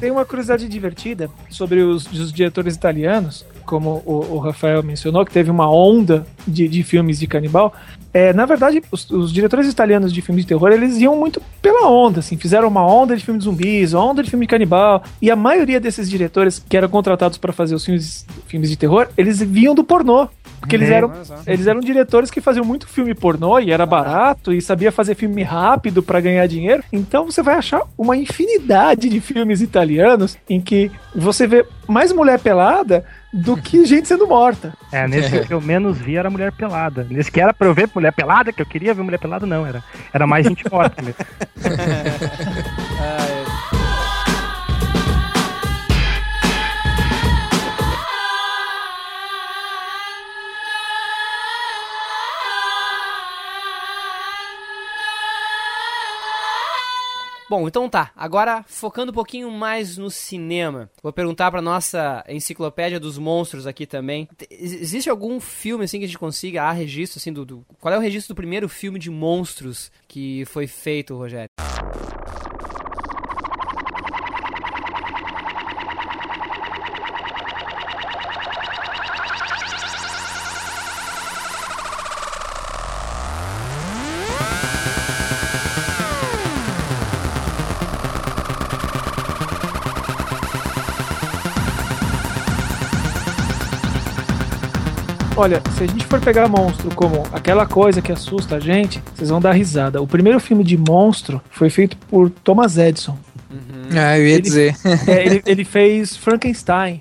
Tem uma curiosidade divertida sobre os, os diretores italianos, como o, o Rafael mencionou, que teve uma onda de, de filmes de canibal. É, na verdade, os, os diretores italianos de filmes de terror, eles iam muito pela onda, assim, fizeram uma onda de filme de zumbis, onda de filme de canibal, e a maioria desses diretores que eram contratados para fazer os filmes, filmes de terror, eles vinham do pornô. Porque eles É. eram, eles eram diretores que faziam muito filme pornô e era barato e sabia fazer filme rápido pra ganhar dinheiro. Então você vai achar uma infinidade de filmes italianos em que você vê mais mulher pelada do que [LAUGHS] gente sendo morta. É, nesse que eu menos vi era mulher pelada. Nesse que era pra eu ver mulher pelada, que eu queria ver mulher pelada, não. Era, era mais gente morta mesmo. [LAUGHS] Bom, então tá. Agora, focando um pouquinho mais no cinema. Vou perguntar pra nossa enciclopédia dos monstros aqui também. Te- ex- Existe algum filme, assim, que a gente consiga, registro, assim, do, do- Qual é o registro do primeiro filme de monstros que foi feito, Rogério? Olha, se a gente for pegar monstro como aquela coisa que assusta a gente, vocês vão dar risada. O primeiro filme de monstro foi feito por Thomas Edison. Ah, eu ia Ele- dizer. É, ele, ele fez Frankenstein.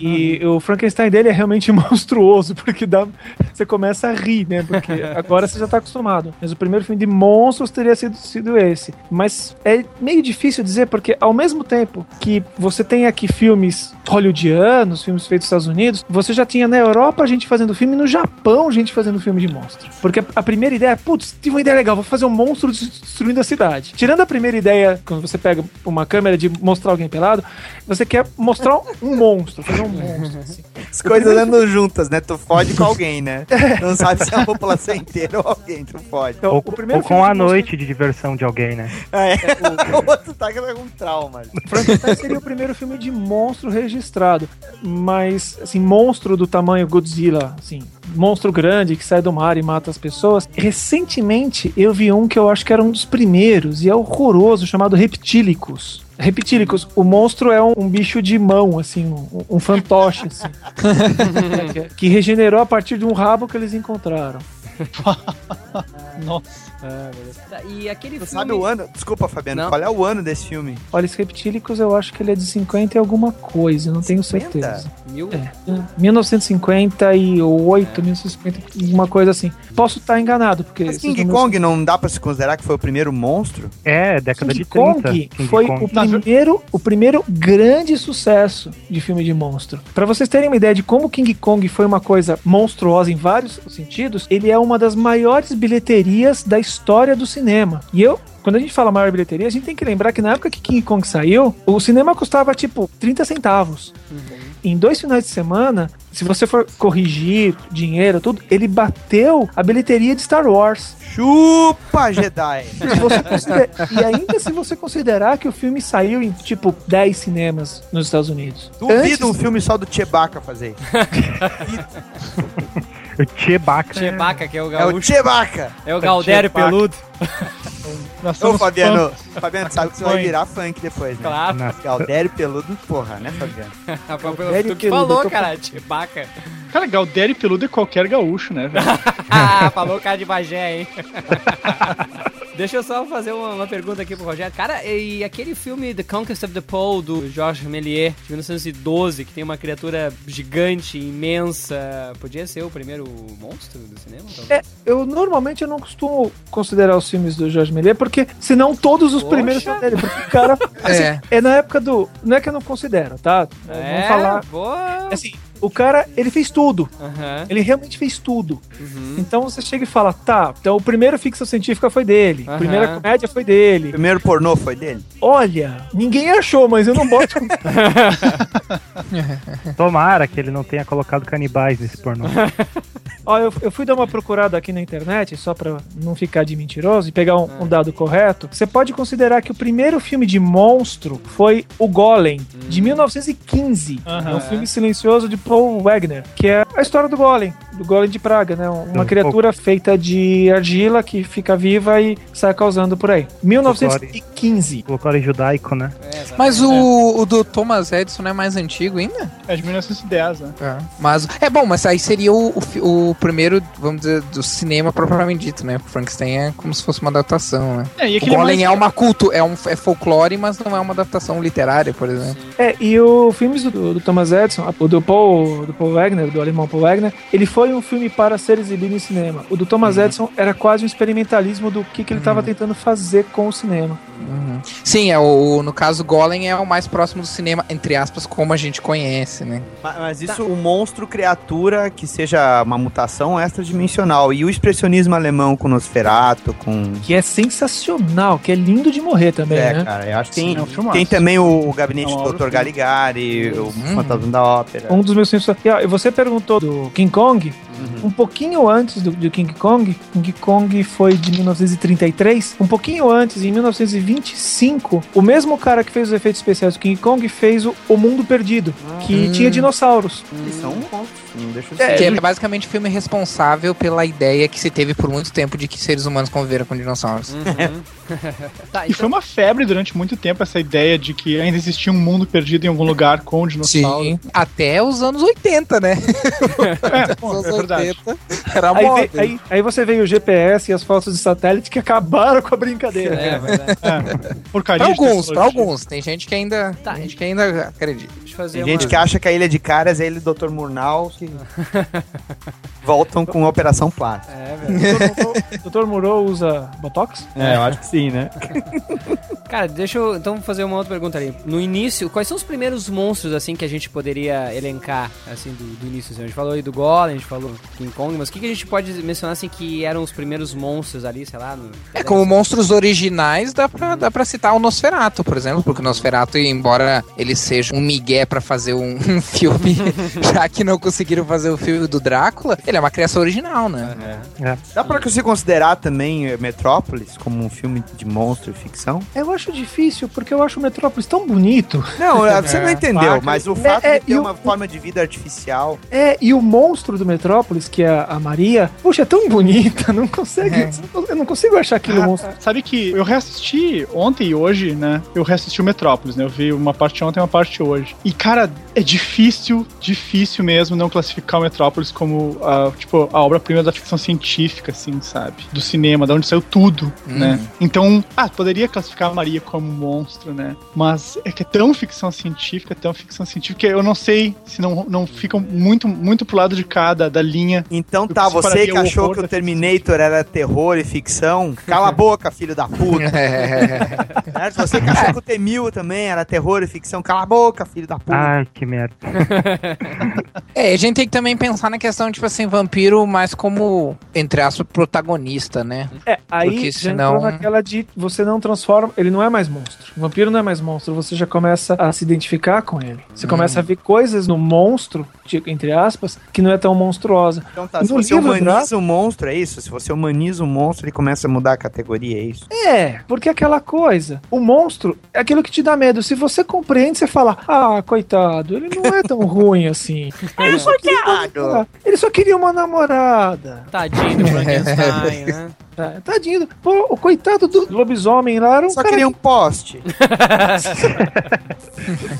E o Frankenstein dele é realmente [LAUGHS] monstruoso, porque dá, você começa a rir, né? Porque [LAUGHS] agora você já tá acostumado. Mas o primeiro filme de monstros teria sido, sido esse. Mas é meio difícil dizer, porque ao mesmo tempo que você tem aqui filmes hollywoodianos, filmes feitos nos Estados Unidos, você já tinha na Europa gente fazendo filme e no Japão gente fazendo filme de monstro. Porque a primeira ideia é, putz, tive uma ideia legal, vou fazer um monstro destruindo a cidade. Tirando a primeira ideia, quando você pega uma câmera de mostrar alguém pelado, você quer mostrar um monstro, fazer um monstro. assim. As coisas andam juntas, né? Tu fode com alguém, né? Não sabe se é a população inteira ou alguém, tu fode. Então, ou, o primeiro ou com a noite de diversão de alguém, né? É, [LAUGHS] o outro tá com um trauma. Frankenstein seria o primeiro filme de monstro registrado, mas assim, monstro do tamanho Godzilla, assim, monstro grande que sai do mar e mata as pessoas. Recentemente eu vi um que eu acho que era um dos primeiros e é horroroso, chamado Reptilicus. Reptilicus, o monstro é um, um bicho de mão, assim, um, um fantoche, assim, que, [LAUGHS] que regenerou a partir de um rabo que eles encontraram. [LAUGHS] Nossa. E aquele Tu filme... sabe o ano? Desculpa, Fabiano, Não. qual é o ano desse filme? Olha, esse Reptilicus eu acho que ele é de 50 e alguma coisa, não tenho 50? certeza. Mil... É, 1958, 1950, uma coisa assim. Posso estar enganado, porque. Mas King números- Kong não dá pra se considerar que foi o primeiro monstro? É, década King de 30. Kong King foi Kong. o primeiro, o primeiro grande sucesso de filme de monstro. Pra vocês terem uma ideia de como King Kong foi uma coisa monstruosa em vários sentidos, ele é uma das maiores bilheterias da história do cinema. E eu quando a gente fala maior bilheteria, a gente tem que lembrar que na época que King Kong saiu, o cinema custava tipo 30 centavos. Em dois finais de semana, se você for corrigir dinheiro, tudo, ele bateu a bilheteria de Star Wars. Chupa, Jedi! [LAUGHS] Se você consider- E ainda se você considerar que o filme saiu em tipo 10 cinemas nos Estados Unidos. Duvido Antes- um filme só do Chewbacca fazer. [LAUGHS] O Chewbacca. Chewbacca, que é o É o gaúcho. Chewbacca. É o Galdério. Peludo. [LAUGHS] Nós Ô, somos Fabiano, fãs. Fabiano, sabe que você vai virar funk depois, né? Claro. Nossa. Galdério Peludo, porra, né, Fabiano? [LAUGHS] tu que Peludo, falou, tô- cara. Chewbacca. Cara, Galdério Peludo é qualquer gaúcho, né, velho? [LAUGHS] Falou o cara de Bagé, hein? [LAUGHS] Deixa eu só fazer uma, uma pergunta aqui pro Rogério. Cara, e aquele filme The Conquest of the Pole, do Georges Méliès, de 1912, que tem uma criatura gigante, imensa, podia ser o primeiro monstro do cinema? talvez? É, eu normalmente eu não costumo considerar os filmes do Méliès, porque senão todos os Poxa. primeiros são dele. Porque o cara. [LAUGHS] assim, É. é. na época do. Não é que eu não considero, tá? É, Vamos falar. boa. Assim, o cara, ele fez tudo. Aham. Ele realmente fez tudo. Uhum. Então você chega e fala, tá, então o primeiro ficção científica foi dele, a Aham. primeira comédia foi dele. Primeiro pornô foi dele? Olha, ninguém achou, mas eu não boto. [LAUGHS] Tomara que ele não tenha colocado canibais nesse pornô. [LAUGHS] Ó, eu, eu fui dar uma procurada aqui na internet, só pra não ficar de mentiroso e pegar um, um dado correto. Você pode considerar que o primeiro filme de monstro foi O Golem, de 1915. Aham. é um filme silencioso de Paul Wagner, que é a história do Golem, do Golem de Praga, né? Uma criatura feita de argila que fica viva e sai causando por aí. 1915. Folclore judaico, né? É. Mas o, o do Thomas Edison não é mais antigo ainda? É de 1910, né? Mas, é bom, mas aí seria o, o, o primeiro, vamos dizer, do cinema propriamente dito, né? Frankenstein é como se fosse uma adaptação, né? É, e O Golem mais... é uma culto, é, um, é folclore, mas não é uma adaptação literária, por exemplo. É, e o filmes do, do Thomas Edison, o do Paul, do Paul Wagner, do alemão Paul Wagner, ele foi um filme para ser exibido em cinema. O do Thomas Edison era quase um experimentalismo do que, que ele estava tentando fazer com o cinema. Sim, é o, no caso, Golem é o mais próximo do cinema, entre aspas, como a gente conhece, né? Ma- Mas isso, o monstro criatura que seja uma mutação extradimensional. E o expressionismo alemão com Nosferatu, com. Que é sensacional, que é lindo de morrer também, é, né? cara, eu acho que tem, É um tem também o, o gabinete É do Dr. Galigari, o Uhum. Fantasma da Ópera. Um dos meus filmes. E, ó, você perguntou do King Kong. Um pouquinho antes do, do King Kong, King Kong foi de 1933. Um pouquinho antes, em 1925, o mesmo cara que fez os efeitos especiais do King Kong fez o, o Mundo Perdido, que Hum. tinha dinossauros. Eles são monstros, não deixa de É, que é basicamente o filme responsável pela ideia que se teve por muito tempo de que seres humanos conviveram com dinossauros. Uhum. [LAUGHS] tá, E foi uma febre durante muito tempo essa ideia de que ainda existia um mundo perdido em algum lugar com dinossauros. Sim, até os anos 80, né? [LAUGHS] É, pô, Os é anos verdade. 80 era Aí, moda. veio- aí, aí você veio o GPS e as fotos de satélite que acabaram com a brincadeira. É, [LAUGHS] verdade. É. Porcaria Pra alguns, pra alguos. Tem gente que ainda, Tá. tem gente que ainda acredita. Deixa eu fazer Tem uma... gente que acha que a Ilha de Caras é a Ilha do Dr. Murnau, que [LAUGHS] voltam com Operação Plástica. É, velho. Doutor Muro usa Botox? É, eu acho que sim, né? [LAUGHS] Cara, deixa eu então fazer uma outra pergunta ali. No início, quais são os primeiros monstros assim que a gente poderia elencar assim do, do início? assim? A gente falou aí do Golem, a gente falou do King Kong, mas o que, que a gente pode mencionar assim que eram os primeiros monstros ali, sei lá? No... É, como monstros originais, dá pra, dá pra citar o Nosferatu, por exemplo, porque o Nosferatu, embora ele seja um migué pra fazer um, [LAUGHS] um filme, já que não conseguiram fazer o filme do Drácula, ele é uma criação original, né? Dá pra você considerar também eh, Metrópolis como um filme de monstro e ficção? Eu acho difícil, porque eu acho o Metrópolis tão bonito. Não, [LAUGHS] eh, você não entendeu, mas o fato É, é, de ter e o- uma forma de vida artificial. É, e o monstro do Metrópolis, que é a, Maria, puxa, é tão bonita, não consegue. Eu não consigo achar aquilo Ah, monstro. Sabe que eu reassisti ontem e hoje, né? Eu reassisti o Metrópolis, né? Eu vi uma parte ontem e uma parte hoje. E, cara, é difícil, difícil mesmo não classificar o Metrópolis como, a, tipo, a obra-prima da ficção científica, assim, sabe? Do cinema, da onde saiu tudo, né? Então, ah, poderia classificar a Maria como um monstro, né? Mas é que é tão ficção científica, tão ficção científica, que eu não sei se não, não ficam muito, muito pro lado de cada da linha. Então tá, você que achou que o Terminator era terror e ficção, cala a boca, filho da puta. [LAUGHS] Se você que achou que o T-1000 também era terror e ficção, cala a boca, filho da puta. Ai, que merda. É, a gente tem que também pensar na questão, tipo assim, vampiro mais como, entre aspas, protagonista, né? É, aí Porque já senão- entrou naquela de você não transforma. Ele não é mais monstro. O vampiro não é mais monstro. Você já começa a se identificar com ele. Você Hum. começa a ver coisas no monstro, entre aspas, que não é tão monstruosa. Então tá, se No você livro humaniza o monstro, é isso? Se você humaniza o monstro, ele começa a mudar a categoria, é isso? É, porque aquela coisa, o monstro é aquilo que te dá medo. Se você compreende, você fala: Ah, coitado, ele não é tão [LAUGHS] ruim assim. Ele só Ele só queria uma namorada. Tadinho do Frankenstein, né? [LAUGHS] Tá, Tadinho. Pô, o coitado do lobisomem lá era um Só cara queria um poste. [LAUGHS]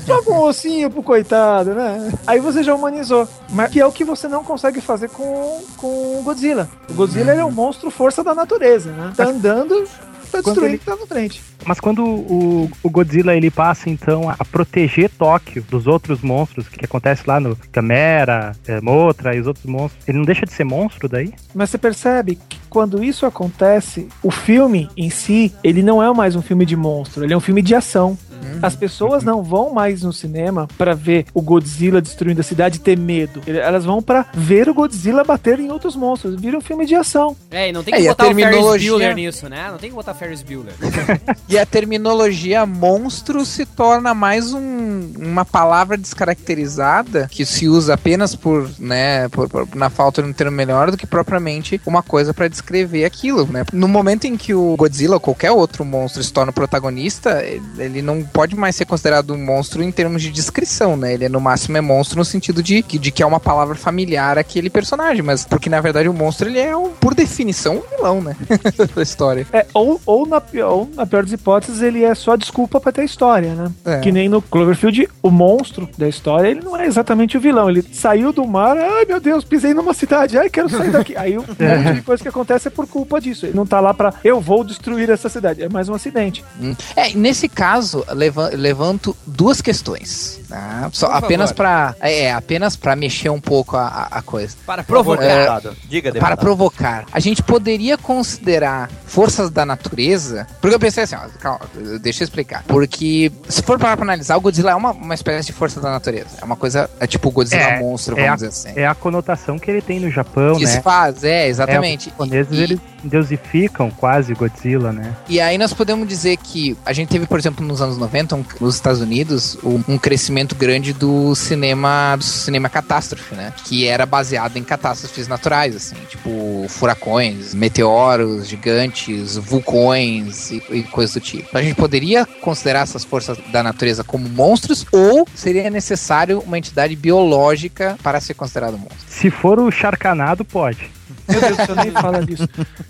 Joga um ossinho pro coitado, né? Aí você já humanizou. Mas que é o que você não consegue fazer com, com o Godzilla. O Godzilla ele é um monstro força da natureza, né? Tá andando, tá Quando destruindo, ele- tá na frente. Mas quando o, o Godzilla ele passa então a proteger Tóquio dos outros monstros que acontece lá no Gamera, eh, Motra e os outros monstros, ele não deixa de ser monstro daí? Mas você percebe que quando isso acontece, o filme em si, ele não é mais um filme de monstro, ele é um filme de ação. As pessoas não vão mais no cinema pra ver o Godzilla destruindo a cidade e ter medo. Elas vão pra ver o Godzilla bater em outros monstros. Vira um filme de ação. É, e não tem É, que a botar o Ferris Bueller nisso, né? Não tem que botar Ferris Bueller. [LAUGHS] E a terminologia monstro se torna mais um- uma palavra descaracterizada que se usa apenas por, né, por- por- na falta de um termo melhor do que propriamente uma coisa pra descrever aquilo, né? No momento em que o Godzilla ou qualquer outro monstro se torna o protagonista, ele- ele não pode mais ser considerado um monstro em termos de descrição, né? Ele é, no máximo é monstro no sentido de, que- de que é uma palavra familiar àquele personagem, mas porque na verdade o monstro ele é, um- por definição, um vilão, né? [LAUGHS] da história. É, ou, ou, na, ou, na pior das hipóteses, ele é só desculpa pra ter história, né? É. Que nem no Cloverfield, o monstro da história, ele não é exatamente o vilão. Ele saiu do mar, ai meu Deus, pisei numa cidade, ai quero sair daqui. Aí um [LAUGHS] monte de coisa que acontece é por culpa disso. Ele não tá lá pra eu vou destruir essa cidade. É mais um acidente. Hum. É, nesse caso, leva- levanto duas questões. Tá? Só Por apenas para é, apenas para mexer um pouco a, a- coisa. Para provocar. É, Deputado, Diga, para deputado. provocar. A gente poderia considerar forças da natureza. Porque eu pensei assim, ó, calma, deixa eu explicar. Porque se for parar pra analisar, o Godzilla é uma, uma espécie de força da natureza. É uma coisa, é tipo o Godzilla É, monstro, é vamos a, dizer assim. é a conotação que ele tem no Japão, que se né? faz, é, É, exatamente. os japoneses, E- eles deusificam quase Godzilla, né? E aí nós podemos dizer que a gente teve, por exemplo, nos anos 90, um- nos Estados Unidos, um, um crescimento grande do cinema, do cinema catástrofe, né? Que era baseado em catástrofes naturais, assim, tipo furacões, meteoros gigantes, vulcões e, e coisas do tipo. A gente poderia considerar essas forças da natureza como monstros ou seria necessário uma entidade biológica para ser considerado monstro? Se for o Sharknado, pode. Meu Deus, você nem fala disso.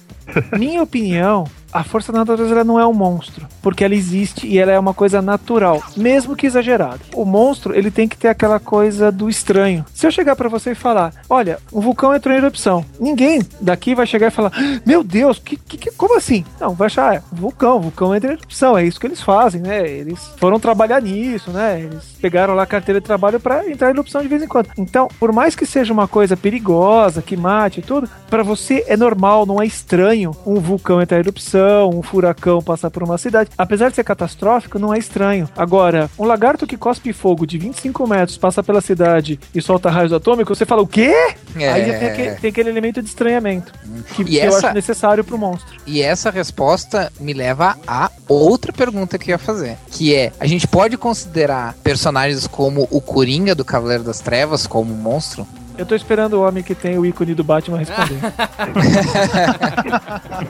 [LAUGHS] Minha opinião, a força da natureza ela não é um monstro, porque ela existe e ela é uma coisa natural, mesmo que exagerada. O monstro, ele tem que ter aquela coisa do estranho. Se eu chegar pra você e falar, olha, um vulcão entrou em erupção, ninguém daqui vai chegar e falar, "Ah, meu Deus, que, que, como assim? Não, vai achar, é, vulcão, vulcão entra em erupção, é isso que eles fazem, né? Eles foram trabalhar nisso, né? Eles pegaram lá a carteira de trabalho pra entrar em erupção de vez em quando. Então, por mais que seja uma coisa perigosa, que mate e tudo, pra você é normal, não é estranho um vulcão entrar em erupção, um furacão passar por uma cidade. Apesar de ser catastrófico, não é estranho. Agora, um lagarto que cospe fogo de 25 metros, passa pela cidade e solta raios atômicos, você fala, o quê? É. Aí tem aquele, tem aquele elemento de estranhamento, que, que eu essa- acho necessário pro monstro. E essa resposta me leva a outra pergunta que eu ia fazer, que é: a gente pode considerar personagens como o Coringa do Cavaleiro das Trevas como um monstro? Eu tô esperando o homem que tem o ícone do Batman responder.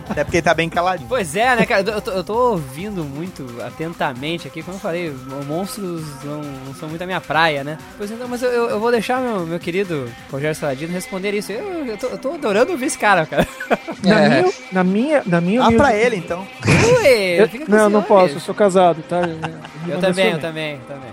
Até [LAUGHS] porque ele tá bem caladinho. Pois é, né, cara? Eu tô, eu tô ouvindo muito atentamente aqui. Como eu falei, os monstros não, não são muito a minha praia, né? Pois então, mas eu, eu, vou deixar meu, meu querido Rogério Saladino responder isso. Eu, eu, tô, eu tô adorando ouvir esse cara, cara. [LAUGHS] Na, É. minha, na minha, na minha Ah, humilde- pra ele, então. Ui, Eu- fica com não, não posso, eu sou casado, tá? Eu também, eu também, eu [LAUGHS] também.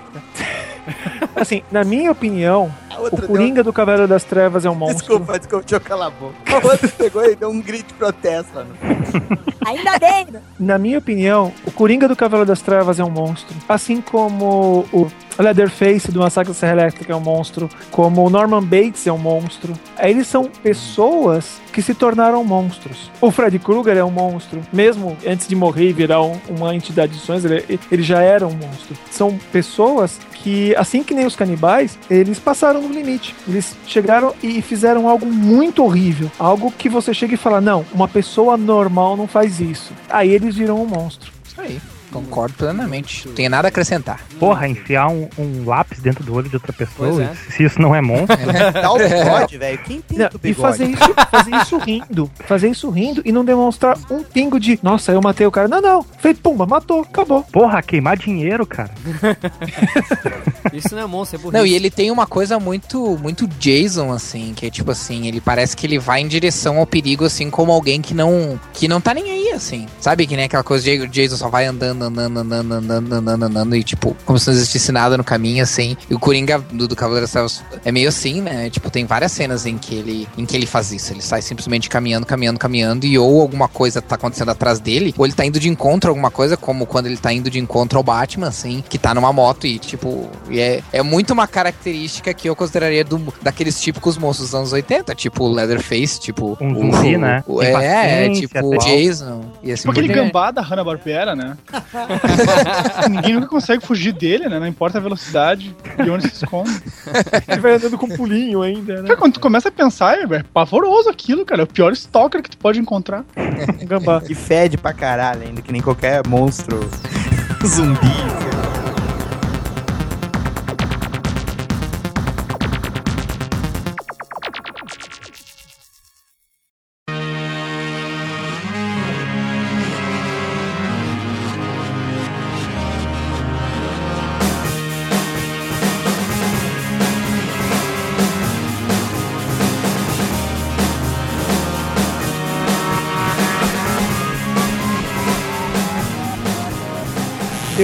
Assim, na minha opinião, A o outra Coringa do Cavaleiro das Trevas é um monstro. Desculpa, desculpa, deixa eu calar a boca. O outro pegou e deu um grito de protesto lá no [LAUGHS] Ainda bem. Na minha opinião, o Coringa do Cavaleiro das Trevas é um monstro. Assim como o Leatherface do Massacre da Serra Elétrica é um monstro. Como Norman Bates é um monstro. Eles são pessoas que se tornaram monstros. O Freddy Krueger é um monstro. Mesmo antes de morrer e virar um- uma entidade de sonhos, ele, ele já era um monstro. São pessoas que, assim que nem os canibais, eles passaram no limite. Eles chegaram e fizeram algo muito horrível. Algo que você chega e fala: não, uma pessoa normal não faz isso. Aí eles viram um monstro. Isso aí. Concordo plenamente. Não tenho nada a acrescentar. Porra, enfiar um, um lápis dentro do olho de outra pessoa, é. se isso não é monstro, [LAUGHS] Dá o bigode, velho. Quem tem Não, e fazer isso, fazer isso rindo. Fazer isso rindo e não demonstrar um pingo de, nossa, eu matei o cara. Não, não. Feito, pumba, matou, acabou. porra, queimar dinheiro, cara. [LAUGHS] Isso não é monstro, é burrice. Não, e ele tem uma coisa muito, muito Jason, assim, que é tipo assim, ele parece que ele vai em direção ao perigo, assim, como alguém que não, que não tá nem aí, assim. Sabe que nem aquela coisa de Jason só vai andando, andando, andando, andando, andando, andando, e tipo, como se não existisse nada no caminho, assim. E o Coringa do, do Cavaleiro das Trevas é meio assim, né? Tipo, tem várias cenas em que ele, em que ele faz isso. Ele sai simplesmente caminhando, caminhando, caminhando, e ou alguma coisa tá acontecendo atrás dele, ou ele tá indo de encontro a alguma coisa, como quando ele tá indo de encontro ao Batman, assim, que tá numa moto e, tipo, e é, é muito uma característica que eu consideraria do, daqueles típicos monstros dos anos 80, tipo o Leatherface, tipo. Um o- zumbi, né? o- é, é, tipo. Jason. Assim Tipo aquele gambá da Hanna-Barbera, né? [LAUGHS] Ninguém nunca consegue fugir dele, né? Não importa a velocidade e onde se esconde. Ele vai andando com pulinho ainda, né? Cara, Quando tu começa a pensar, é, é pavoroso aquilo, cara. É o pior stalker que tu pode encontrar. Um [LAUGHS] gambá. E fede pra caralho ainda, que nem qualquer monstro [LAUGHS] zumbi.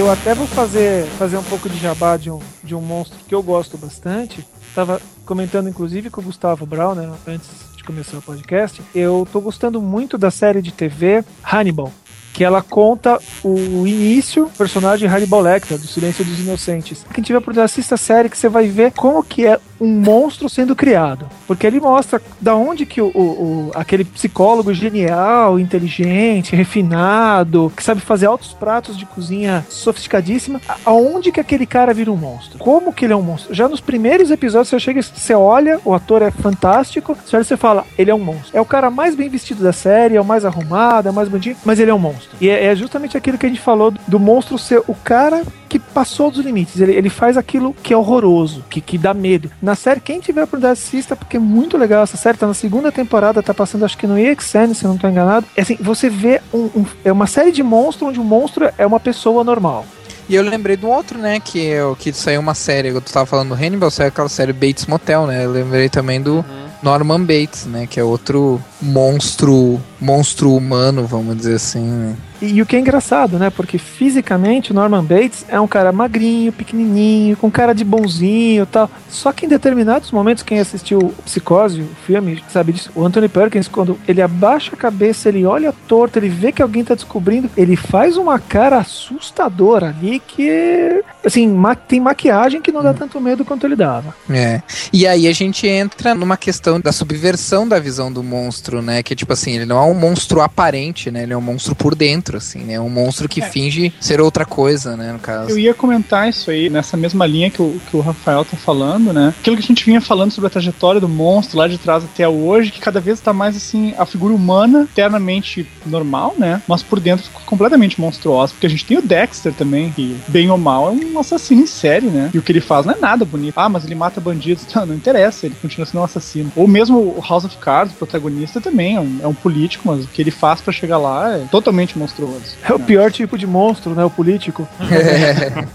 Eu até vou fazer, fazer um pouco de jabá de um, de um monstro que eu gosto bastante. Tava comentando inclusive com o Gustavo Brown, né, antes de começar o podcast. Eu tô gostando muito da série de TV Hannibal. Que ela conta o início do personagem Hannibal Lecter, do Silêncio dos Inocentes. Quem tiver por assista a série que você vai ver como que é um monstro sendo criado. Porque ele mostra da onde que o, o- o- aquele psicólogo genial, inteligente, refinado, que sabe fazer altos pratos de cozinha sofisticadíssima, aonde que aquele cara vira um monstro? Como que ele é um monstro? Já nos primeiros episódios você chega, você olha, o ator é fantástico, você olha e você fala, ele é um monstro. É o cara mais bem vestido da série, é o mais arrumado, é o mais bonitinho, mas ele é um monstro. E é, é justamente aquilo que a gente falou do monstro ser o cara que passou dos limites. Ele, ele faz aquilo que é horroroso, que, que dá medo. Na série, quem tiver a oportunidade, assista, porque é muito legal essa série. Tá na segunda temporada, tá passando acho que no EXN, se eu não tô enganado. É assim, você vê um, um- é uma série de monstros onde o monstro é uma pessoa normal. E eu lembrei de um outro, né? Que, é o que saiu uma série. Eu tava falando do Hannibal, saiu aquela série Bates Motel, né? Eu lembrei também do Norman Bates, né? Que é outro monstro. Monstro humano, vamos dizer assim, né? E, e o que é engraçado, né? Porque fisicamente o Norman Bates é um cara magrinho, pequenininho, com cara de bonzinho e tal. Só que em determinados momentos, quem assistiu Psicose, o filme, sabe disso? O Anthony Perkins, quando ele abaixa a cabeça, ele olha torto, ele vê que alguém tá descobrindo, ele faz uma cara assustadora ali que, assim, ma- tem maquiagem que não dá tanto medo quanto ele dava. É. E aí a gente entra numa questão da subversão da visão do monstro, né? Que tipo assim, ele não é um monstro aparente, né? Ele é um monstro por dentro, assim, né? É um monstro que finge ser outra coisa, né? No caso. Eu ia comentar isso aí, nessa mesma linha que o, que o Rafael tá falando, né? Aquilo que a gente vinha falando sobre a trajetória do monstro lá de trás até hoje, que cada vez tá mais assim, a figura humana, internamente normal, né? Mas por dentro completamente monstruosa. Porque a gente tem o Dexter também, que, bem ou mal, é um assassino em série, né? E o que ele faz não é nada bonito. Ah, mas ele mata bandidos. [LAUGHS] Não, não interessa, ele continua sendo um assassino. Ou mesmo o House of Cards, o protagonista, também é um, é um político, mas o que ele faz pra chegar lá é totalmente monstruoso. É o pior tipo de monstro, né? O político. [LAUGHS]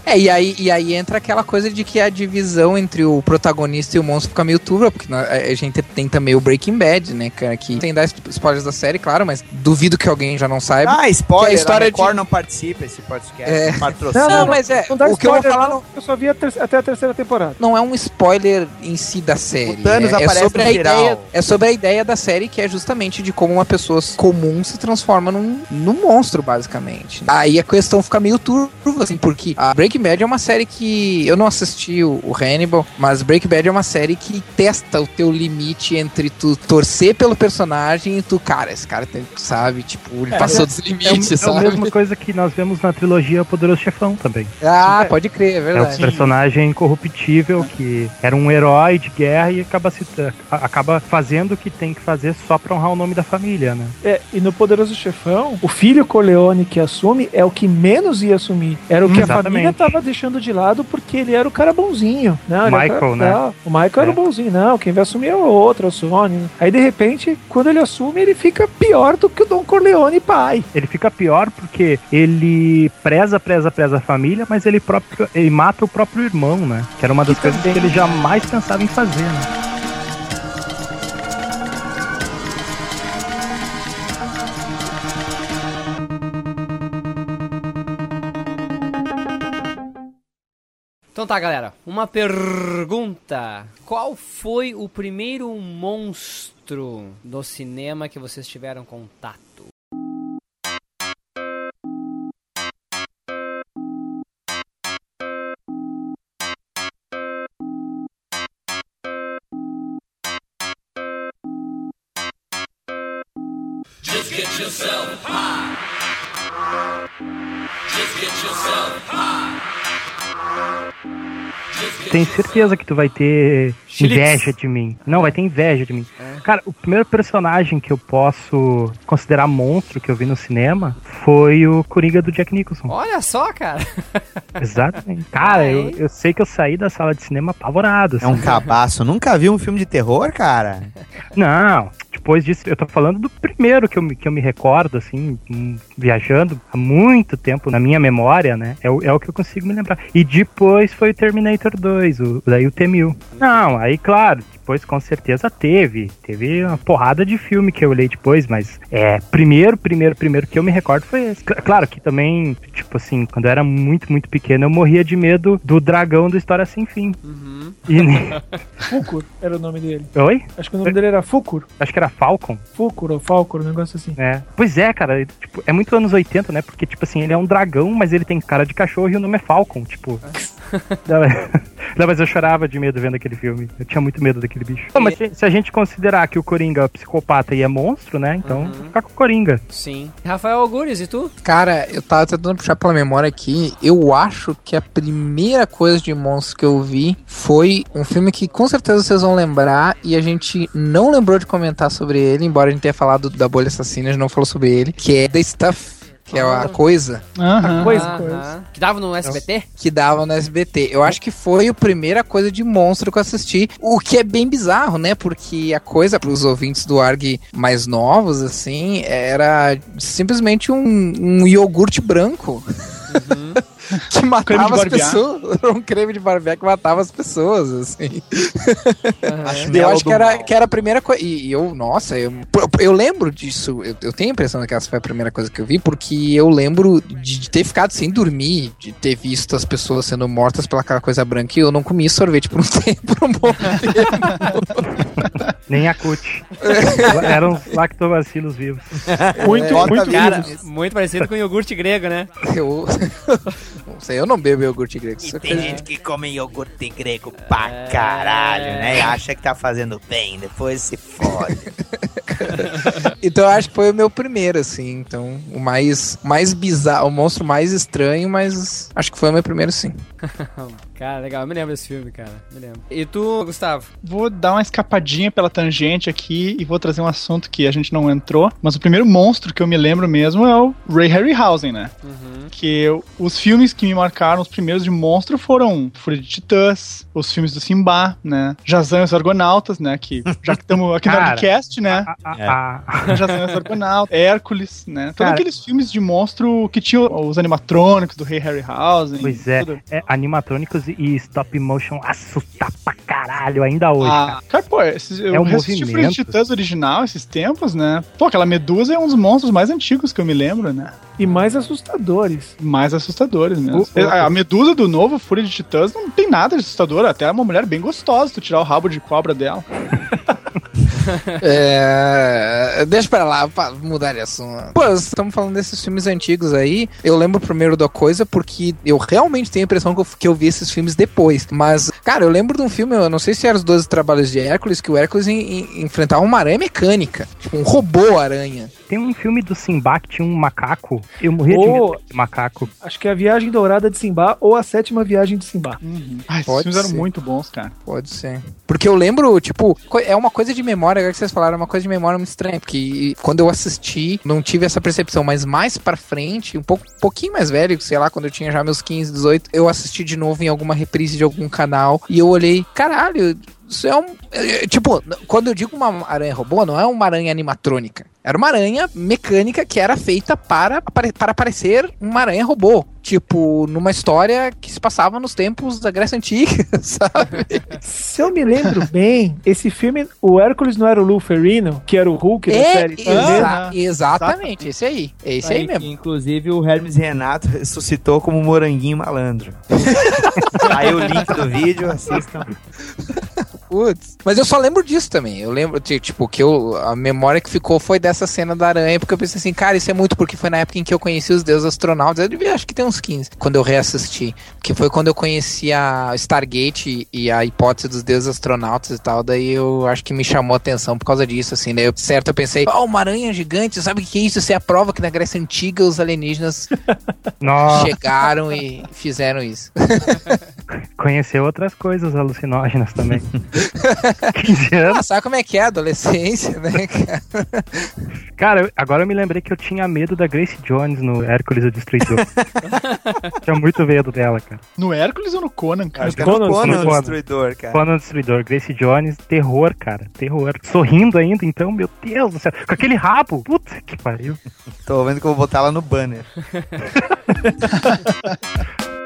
É, e aí, e aí entra aquela coisa de que a divisão entre o protagonista e o monstro fica meio turva, porque a gente tem também o Breaking Bad, né, cara, que tem dar spoilers da série, claro, mas duvido que alguém já não saiba. Ah, spoiler, Que a história a Record de- não participa esse podcast. É. Patrocínio. Não, mas é, Não dá o que eu vou falar não, não, Eu só vi a ter- até a terceira temporada. não é um spoiler em si da série. O Thanos é, é aparece sobre no a geral. ideia, é sobre a ideia da série que é justamente de como uma pessoa comum se transforma num, num monstro, basicamente. Aí a questão fica meio turva, assim, porque a Breaking Bad é uma série que eu não assisti o, o Hannibal, mas Breaking Bad é uma série que testa o teu limite entre tu torcer pelo personagem e tu, cara, esse cara tem, sabe, tipo, ele É, passou é- dos É, o- limites, é a sabe? mesma coisa que nós vemos na trilogia Poderoso Chefão também. Ah, pode crer, é É o verdade. personagem incorruptível que era um herói de guerra e acaba, se, acaba fazendo o que tem que fazer só pra honrar o nome da família, né? É, e no Poderoso Chefão, o filho Corleone que assume é o que menos ia assumir. Era o que a Exatamente. família tava deixando de lado porque ele era o cara bonzinho. Não, era Michael, cara- né? não, o Michael era É. o bonzinho. Não, quem vai assumir é o outro, é o Sony. Aí, de repente, quando ele assume, ele fica pior do que o Don Corleone pai. Ele fica pior porque ele preza, preza, preza a família, mas ele próprio ele mata o próprio irmão, né? Que era uma das Que coisas também- que ele jamais pensava em fazer, né? Então tá, galera. Uma pergunta. Qual foi o primeiro monstro do cinema que vocês tiveram contato? Tem certeza que tu vai ter inveja de mim. Não, vai ter inveja de mim. Cara, o primeiro personagem que eu posso considerar monstro que eu vi no cinema foi o Coringa do Jack Nicholson. Olha só, cara. [LAUGHS] Exatamente. Cara, eu, eu sei que eu saí da sala de cinema apavorado. É um assim. cabaço. Nunca vi um filme de terror, cara? Não, depois disso, eu tô falando do primeiro que eu, que eu me recordo, assim, hum, viajando há muito tempo na minha memória, né? É o, é o que eu consigo me lembrar. E depois foi o Terminator 2, o, daí o T-1000. Não, aí, claro, depois com certeza teve. Teve uma porrada de filme que eu olhei depois, mas é, primeiro, primeiro, primeiro que eu me recordo foi esse. Cl- Claro que também, tipo assim, quando eu era muito, muito pequeno, eu morria de medo do dragão do História Sem Fim. E nem- [LAUGHS] Fucur era o nome dele. Oi? Acho que o nome dele era Fucur. Acho que era Falcon. Fucur ou Falcor, um negócio assim. É. Pois é, cara, tipo, é muito anos 80, né? Porque, tipo assim, ele é um dragão, mas ele tem cara de cachorro e o nome é Falcon, tipo. [LAUGHS] Não, [LAUGHS] Não, mas eu chorava de medo vendo aquele filme. Eu tinha muito medo daquele bicho. Não, mas se, se a gente considerar que o Coringa é psicopata e é monstro, né? Então, ficar com o Coringa. Sim. Rafael Algures, e tu? Cara, eu tava tentando puxar pela memória aqui. Eu acho que a primeira coisa de monstro que eu vi foi um filme que com certeza vocês vão lembrar e a gente não lembrou de comentar sobre ele, embora a gente tenha falado da bolha assassina, a gente não falou sobre ele, que é The Stuff. Que é a coisa A coisa, Aham. coisa. Que dava no SBT? que dava no SBT. Eu acho que foi a primeira coisa de monstro que eu assisti. O que é bem bizarro, né? Porque a coisa, pros ouvintes do ARG mais novos, assim, era simplesmente um, um iogurte branco. [LAUGHS] [LAUGHS] que matava as pessoas. Era [LAUGHS] um creme de barbear que matava as pessoas, assim. Acho Eu acho que era, que era a primeira coisa. E e eu, nossa, eu, eu lembro disso. Eu, eu tenho a impressão que essa foi a primeira coisa que eu vi, porque eu lembro de, de ter ficado sem dormir, de ter visto as pessoas sendo mortas pelaquela coisa branca e eu não comi sorvete por um [LAUGHS] tempo, por um bom tempo. Nem a CUT. Eram os lactobacilos vivos. Muito, Bota muito Cara, vivos. muito parecido com iogurte grego, né? Eu sei, eu não bebo iogurte grego. E é tem coisa- gente que come iogurte grego pra caralho, né? E acha que tá fazendo bem, depois se fode. [LAUGHS] Então eu acho que foi o meu primeiro, assim. Então, o mais, mais bizarro, o monstro mais estranho, mas acho que foi o meu primeiro, sim. [LAUGHS] Cara, legal. Eu me lembro desse filme, cara. Me lembro. E tu, Gustavo? Vou dar uma escapadinha pela tangente aqui e vou trazer um assunto que a gente não entrou. Mas o primeiro monstro que eu me lembro mesmo é o Ray Harryhausen, né? Que eu- os filmes que me marcaram, os primeiros de monstro, foram Fúria de Titãs, os filmes do Simba, né? Jazão e os Argonautas, né? Que já que estamos aqui no [LAUGHS] Cara. podcast, né? Ah, ah, Jazão e os Argonautas, Hércules, né? Todos Cara. aqueles filmes de monstro que tinham os animatrônicos do Rei Harryhausen. Pois é, tudo. é, animatrônicos e stop motion assusta pra caralho ainda hoje, cara. Ah, cara, pô, esses, eu É o reassisti o Fúria de. Titãs original esses tempos, né? Pô, aquela Medusa é um dos monstros mais antigos que eu me lembro, né? E mais assustadores. Mais assustadores mesmo. O- o- a, a Medusa do novo Fúria de Titãs não tem nada de assustador, até é uma mulher bem gostosa tu tirar o rabo de cobra dela. [LAUGHS] É, deixa pra lá, pra mudar de assunto. Pô, estamos falando desses filmes antigos aí. Eu lembro primeiro da coisa porque eu realmente tenho a impressão que eu, que eu vi esses filmes depois. Mas, cara, eu lembro de um filme, eu não sei se era os 12 Trabalhos de Hércules, que o Hércules en- en- enfrentava uma aranha mecânica. Tipo, um robô aranha. Tem um filme do Simba que tinha um macaco. Eu morria de medo desse macaco. Acho que é a Viagem Dourada de Simba ou a Sétima Viagem de Simba. Ah, esses Pode filmes eram ser. muito bons, cara. Pode ser. Porque eu lembro, tipo, é uma coisa de memória memória, agora que vocês falaram, é uma coisa de memória muito estranha, porque quando eu assisti, não tive essa percepção, mas mais pra frente, um pouco, pouquinho mais velho, sei lá, quando eu tinha já meus 15, 18, eu assisti de novo em alguma reprise de algum canal e eu olhei, caralho, isso é um. é, tipo, quando eu digo uma aranha robô, não é uma aranha animatrônica. Era uma aranha mecânica que era feita para, para parecer uma aranha robô. Tipo, numa história que se passava nos tempos da Grécia Antiga, [LAUGHS] sabe? Se eu me lembro bem, esse filme, o Hércules não era o Lou Ferrino, que era o Hulk da É, série? exa- exatamente, esse aí. É esse aí Aí, mesmo. Inclusive o Hermes Renato ressuscitou como moranguinho malandro. [LAUGHS] Aí o link do vídeo, assistam. Putz. Mas eu só lembro disso também. Eu lembro, ti- tipo, que eu, a memória que ficou foi dessa cena da aranha, porque eu pensei assim, cara, isso é muito porque foi na época em que eu conheci os deuses astronautas. Eu devia, acho que tem uns 15, quando eu reassisti. Que foi quando eu conheci a Stargate e a hipótese dos deuses astronautas e tal. Daí eu acho que me chamou a atenção por causa disso, assim, né? Eu, certo, eu pensei, ó, uma aranha gigante, sabe o que é isso? Isso é a prova que na Grécia Antiga os alienígenas [LAUGHS] chegaram e fizeram isso. conheceu outras coisas alucinógenas também. [LAUGHS] 15 anos. Ah, sabe como é que é a adolescência, né, cara? Cara, agora eu me lembrei que eu tinha medo da Grace Jones no Hércules o Destruidor. [LAUGHS] tinha muito medo dela, cara. No Hércules ou no Conan, cara? Acho que é no Conan, Conan, o Conan. Destruidor, cara. Conan o Destruidor, Grace Jones, terror, cara. Terror. Sorrindo ainda, então, meu Deus do céu. Com aquele rabo. Puta que pariu. Tô vendo que eu vou botar lá no banner. [LAUGHS]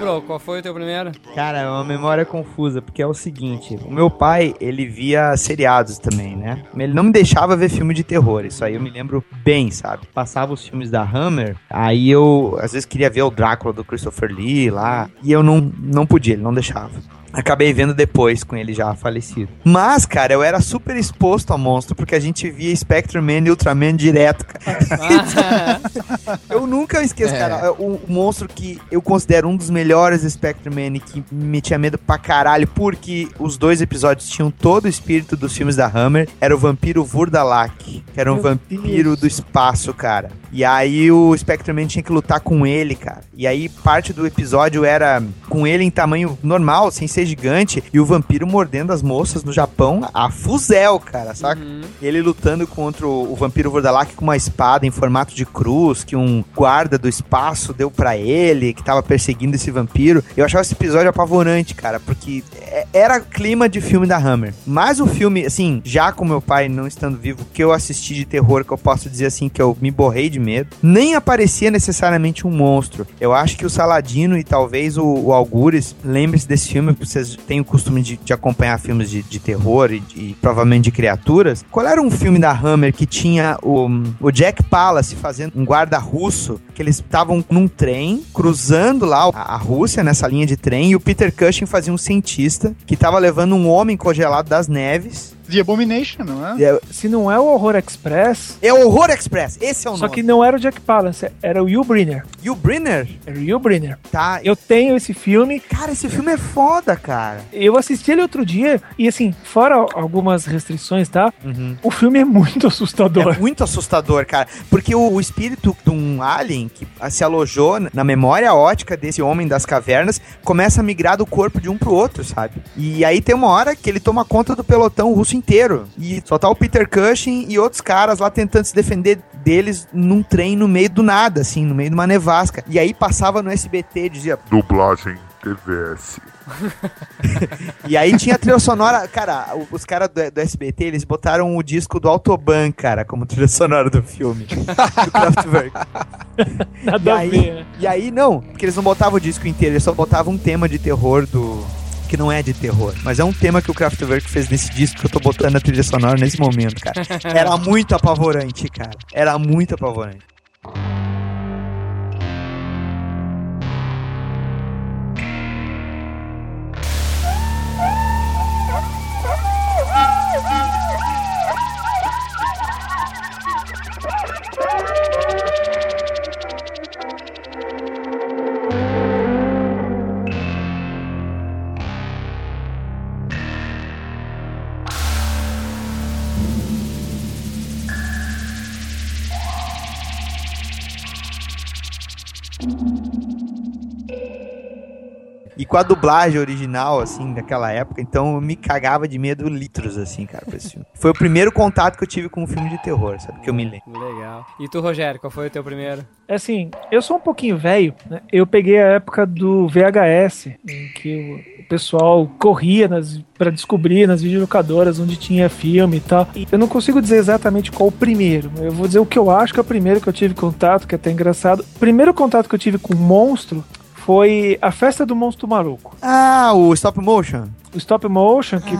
bro, qual foi o teu primeiro? Cara, é uma memória confusa, porque é o seguinte, o meu pai, ele via seriados também, né? Ele não me deixava ver filme de terror, isso aí eu me lembro bem, sabe? Passava os filmes da Hammer, aí eu às vezes queria ver o Drácula do Christopher Lee lá, e eu não, não podia, ele não deixava. Acabei vendo depois, com ele já falecido. Mas, cara, eu era super exposto a monstro, porque a gente via Spectreman e Ultraman direto, cara. [LAUGHS] Eu nunca esqueço, É. cara, o, o monstro que eu considero um dos melhores Spectreman e que me tinha medo pra caralho, porque os dois episódios tinham todo o espírito dos filmes da Hammer, era o vampiro Vurdalak, que era um Meu vampiro Deus. do espaço, cara. E aí o Spectreman tinha que lutar com ele, cara. E aí parte do episódio era com ele em tamanho normal, sem ser gigante, e o vampiro mordendo as moças no Japão a fuzel, cara, saca? E ele lutando contra o, o vampiro Vordalak com uma espada em formato de cruz que um guarda do espaço deu pra ele, que tava perseguindo esse vampiro. Eu achava esse episódio apavorante, cara, porque é- era clima de filme da Hammer. Mas o filme, assim, já com meu pai não estando vivo, que eu assisti de terror, que eu posso dizer assim, que eu me borrei de medo, nem aparecia necessariamente um monstro. Eu acho que o Saladino e talvez o, o Algures, lembre-se desse filme, porque vocês têm o costume de, de acompanhar filmes de, de terror e, de- provavelmente de criaturas. Qual era um filme da Hammer que tinha o, o Jack Palance fazendo um guarda russo, que eles estavam num trem, cruzando lá a, a Rússia nessa linha de trem, e o Peter Cushing fazia um cientista que estava levando um homem congelado das neves. The Abomination, não é? É, Se não é o Horror Express, é o Horror Express, esse é o só nome. que não era o Jack Palance, era o Will Brynner. E o Brenner? Era o Will Brynner. Tá. Eu tenho esse filme, Cara, esse filme é foda, cara. eu assisti ele outro dia, e assim, fora algumas restrições, tá? O filme é muito assustador. É muito assustador, cara. Porque o, o espírito de um alien que se alojou na memória ótica desse homem das cavernas começa a migrar do corpo de um pro outro, sabe? E aí tem uma hora que ele toma conta do pelotão russo inteiro. E só tá o Peter Cushing e outros caras lá tentando se defender deles num trem no meio do nada, assim, no meio de uma nevasca. E aí passava no SBT e dizia. Dublagem TVS. [LAUGHS] E aí tinha a trilha sonora. Cara, os caras do, do SBT, eles botaram o disco do Autobahn, cara, como trilha sonora do filme. do Kraftwerk. [LAUGHS] Nada E a aí, ver, né? e aí, não, porque eles não botavam o disco inteiro, eles só botavam um tema de terror do. Que não é de terror, mas é um tema que o Kraftwerk fez nesse disco que eu tô botando a trilha sonora nesse momento, cara. Era muito apavorante, cara. Era muito apavorante. E com a dublagem original, assim, daquela época, então eu me cagava de medo litros, assim, cara, pra esse filme. [LAUGHS] Foi o primeiro contato que eu tive com um filme de terror, sabe? Que eu me lembro. Legal. E tu, Rogério, qual foi o teu primeiro? É assim, eu sou um pouquinho velho, né? Eu peguei a época do VHS, em que o pessoal corria nas, pra descobrir nas videolocadoras onde tinha filme e tal. E eu não consigo dizer exatamente qual o primeiro, mas eu vou dizer o que eu acho que é o primeiro que eu tive contato, que é até engraçado. O primeiro contato que eu tive com monstro foi a festa do monstro maluco. Ah, o stop motion. O stop motion, que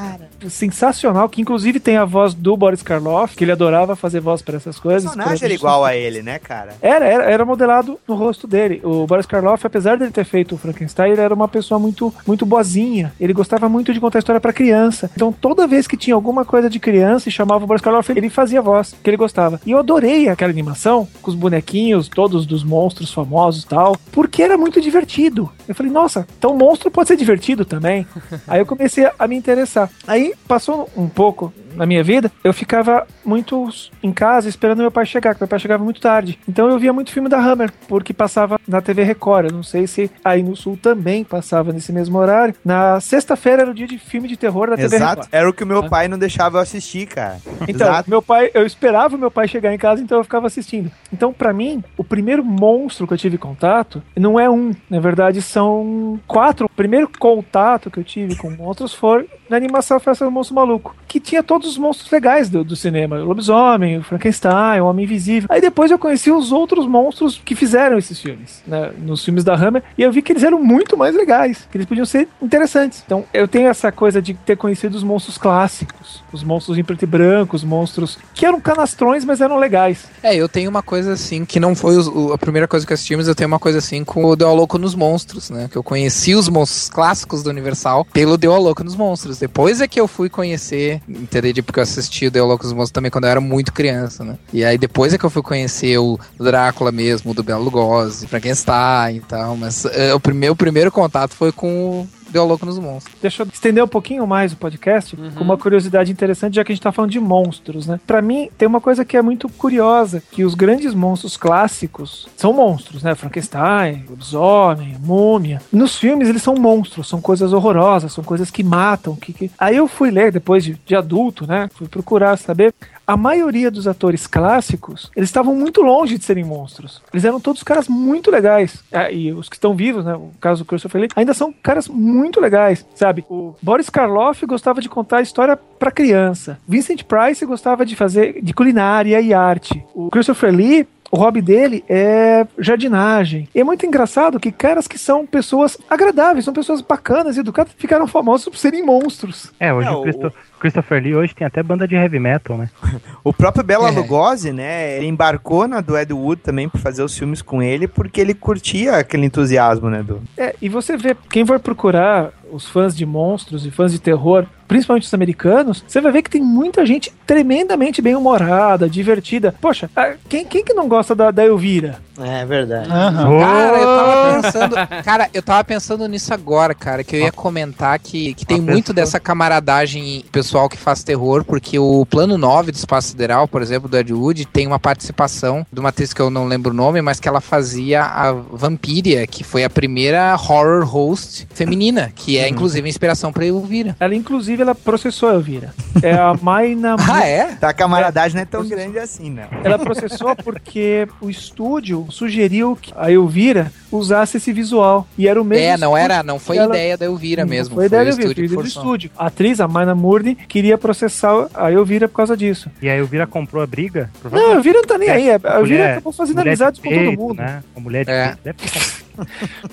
sensacional, que inclusive tem a voz do Boris Karloff, que ele adorava fazer voz para essas O coisas. personagem pra- era igual a ele, né, cara? Era, era, era modelado no rosto dele. O Boris Karloff, apesar dele ter feito o Frankenstein, ele era uma pessoa muito, muito boazinha. Ele gostava muito de contar história pra criança. Então, toda vez que tinha alguma coisa de criança e chamava o Boris Karloff, ele fazia voz, que ele gostava. E eu adorei aquela animação, com os bonequinhos, todos dos monstros famosos e tal, porque era muito divertido. Eu falei, nossa, então monstro pode ser divertido também. [LAUGHS] Aí eu comecei a me interessar. Aí passou um pouco na minha vida, eu ficava muito em casa esperando meu pai chegar, que meu pai chegava muito tarde. Então eu via muito filme da Hammer, porque passava na TV Record. Eu não sei se aí no Sul também passava nesse mesmo horário. Na sexta-feira era o dia de filme de terror da TV Exato. Record. Era o que o meu pai não deixava eu assistir, cara. Então, Exato. meu pai, eu esperava o meu pai chegar em casa, então eu ficava assistindo. Então, pra mim, o primeiro monstro que eu tive contato não é um, na verdade são quatro. O primeiro contato que eu tive com monstros foi na animação Festa do Monstro Maluco, que tinha todos os monstros legais do, do cinema, o lobisomem, o Frankenstein, o Homem Invisível. Aí depois eu conheci os outros monstros que fizeram esses filmes, né, nos filmes da Hammer, e eu vi que eles eram muito mais legais, que eles podiam ser interessantes. Então, eu tenho essa coisa de ter conhecido os monstros clássicos, os monstros em preto e branco, os monstros que eram canastrões, mas eram legais. É, eu tenho uma coisa assim, que não foi o- a primeira coisa que assisti, mas eu tenho uma coisa assim com o Deu Louco nos Monstros, né? Que eu conheci os monstros clássicos do Universal pelo Deu Louco nos Monstros. Depois é que eu fui conhecer, entendeu? Porque eu assisti o Louco nos Monstros também quando eu era muito criança, né? E aí depois é que eu fui conhecer o Drácula mesmo, do Bela Lugosi, Frankenstein e tal. Mas é, o, o primeiro contato foi com Deu Louco nos Monstros. Deixa eu estender um pouquinho mais o podcast com uma curiosidade interessante, já que a gente tá falando de monstros, né? Pra mim, tem uma coisa que é muito curiosa, que os grandes monstros clássicos são monstros, né? Frankenstein, lobisomem, múmia. Nos filmes, eles são monstros, são coisas horrorosas, são coisas que matam. Que, que... Aí eu fui ler, depois de, de adulto, né? Fui procurar saber. A maioria dos atores clássicos, eles estavam muito longe de serem monstros. Eles eram todos caras muito legais. Ah, e os que estão vivos, né? O caso do Christopher Lee, ainda são caras muito legais, sabe? O Boris Karloff gostava de contar história pra criança. Vincent Price gostava de fazer de culinária e arte. O Christopher Lee o hobby dele é jardinagem. E é muito engraçado que caras que são pessoas agradáveis, são pessoas bacanas e educadas, ficaram famosos por serem monstros. É, hoje É, o, o- Christo- Christopher Lee hoje tem até banda de heavy metal, né? [LAUGHS] O próprio Bela É. Lugosi, né, ele embarcou na do Ed Wood também pra fazer os filmes com ele, porque ele curtia aquele entusiasmo, né, do... É, e você vê, quem for procurar os fãs de monstros e fãs de terror, principalmente os americanos, você vai ver que tem muita gente tremendamente bem-humorada, divertida. Poxa, ah, quem, quem que não gosta da, da Elvira? É verdade. Aham. Cara, eu tava pensando. Cara, eu tava pensando nisso agora, cara. Que eu ia comentar que, que tem Uma muito dessa camaradagem pessoal que faz terror, porque o plano 9 do Espaço Sideral, por exemplo, do Ed Wood, tem uma participação de uma atriz que eu não lembro o nome, mas que ela fazia a Vampiria, que foi a primeira horror host feminina, que é inclusive a inspiração pra Elvira. Ela, inclusive, ela processou a Elvira. É a [LAUGHS] Maina Ah, é? Tá, a camaradagem não é tão grande assim, né? Ela processou porque o estúdio sugeriu que a Elvira usasse esse visual. E era o mesmo. É, não era, não foi ela- ideia da Elvira Não mesmo. Foi ideia o da Elvira, estúdio foi ideia do estúdio. A atriz, a Maina Murdy, queria processar a Elvira por causa disso. E aí o Vira comprou a briga? Não, a Elvira não tá nem aí. A Elvira Mulher- acabou fazendo amizades com todo mundo. Né? A mulher de É. peito.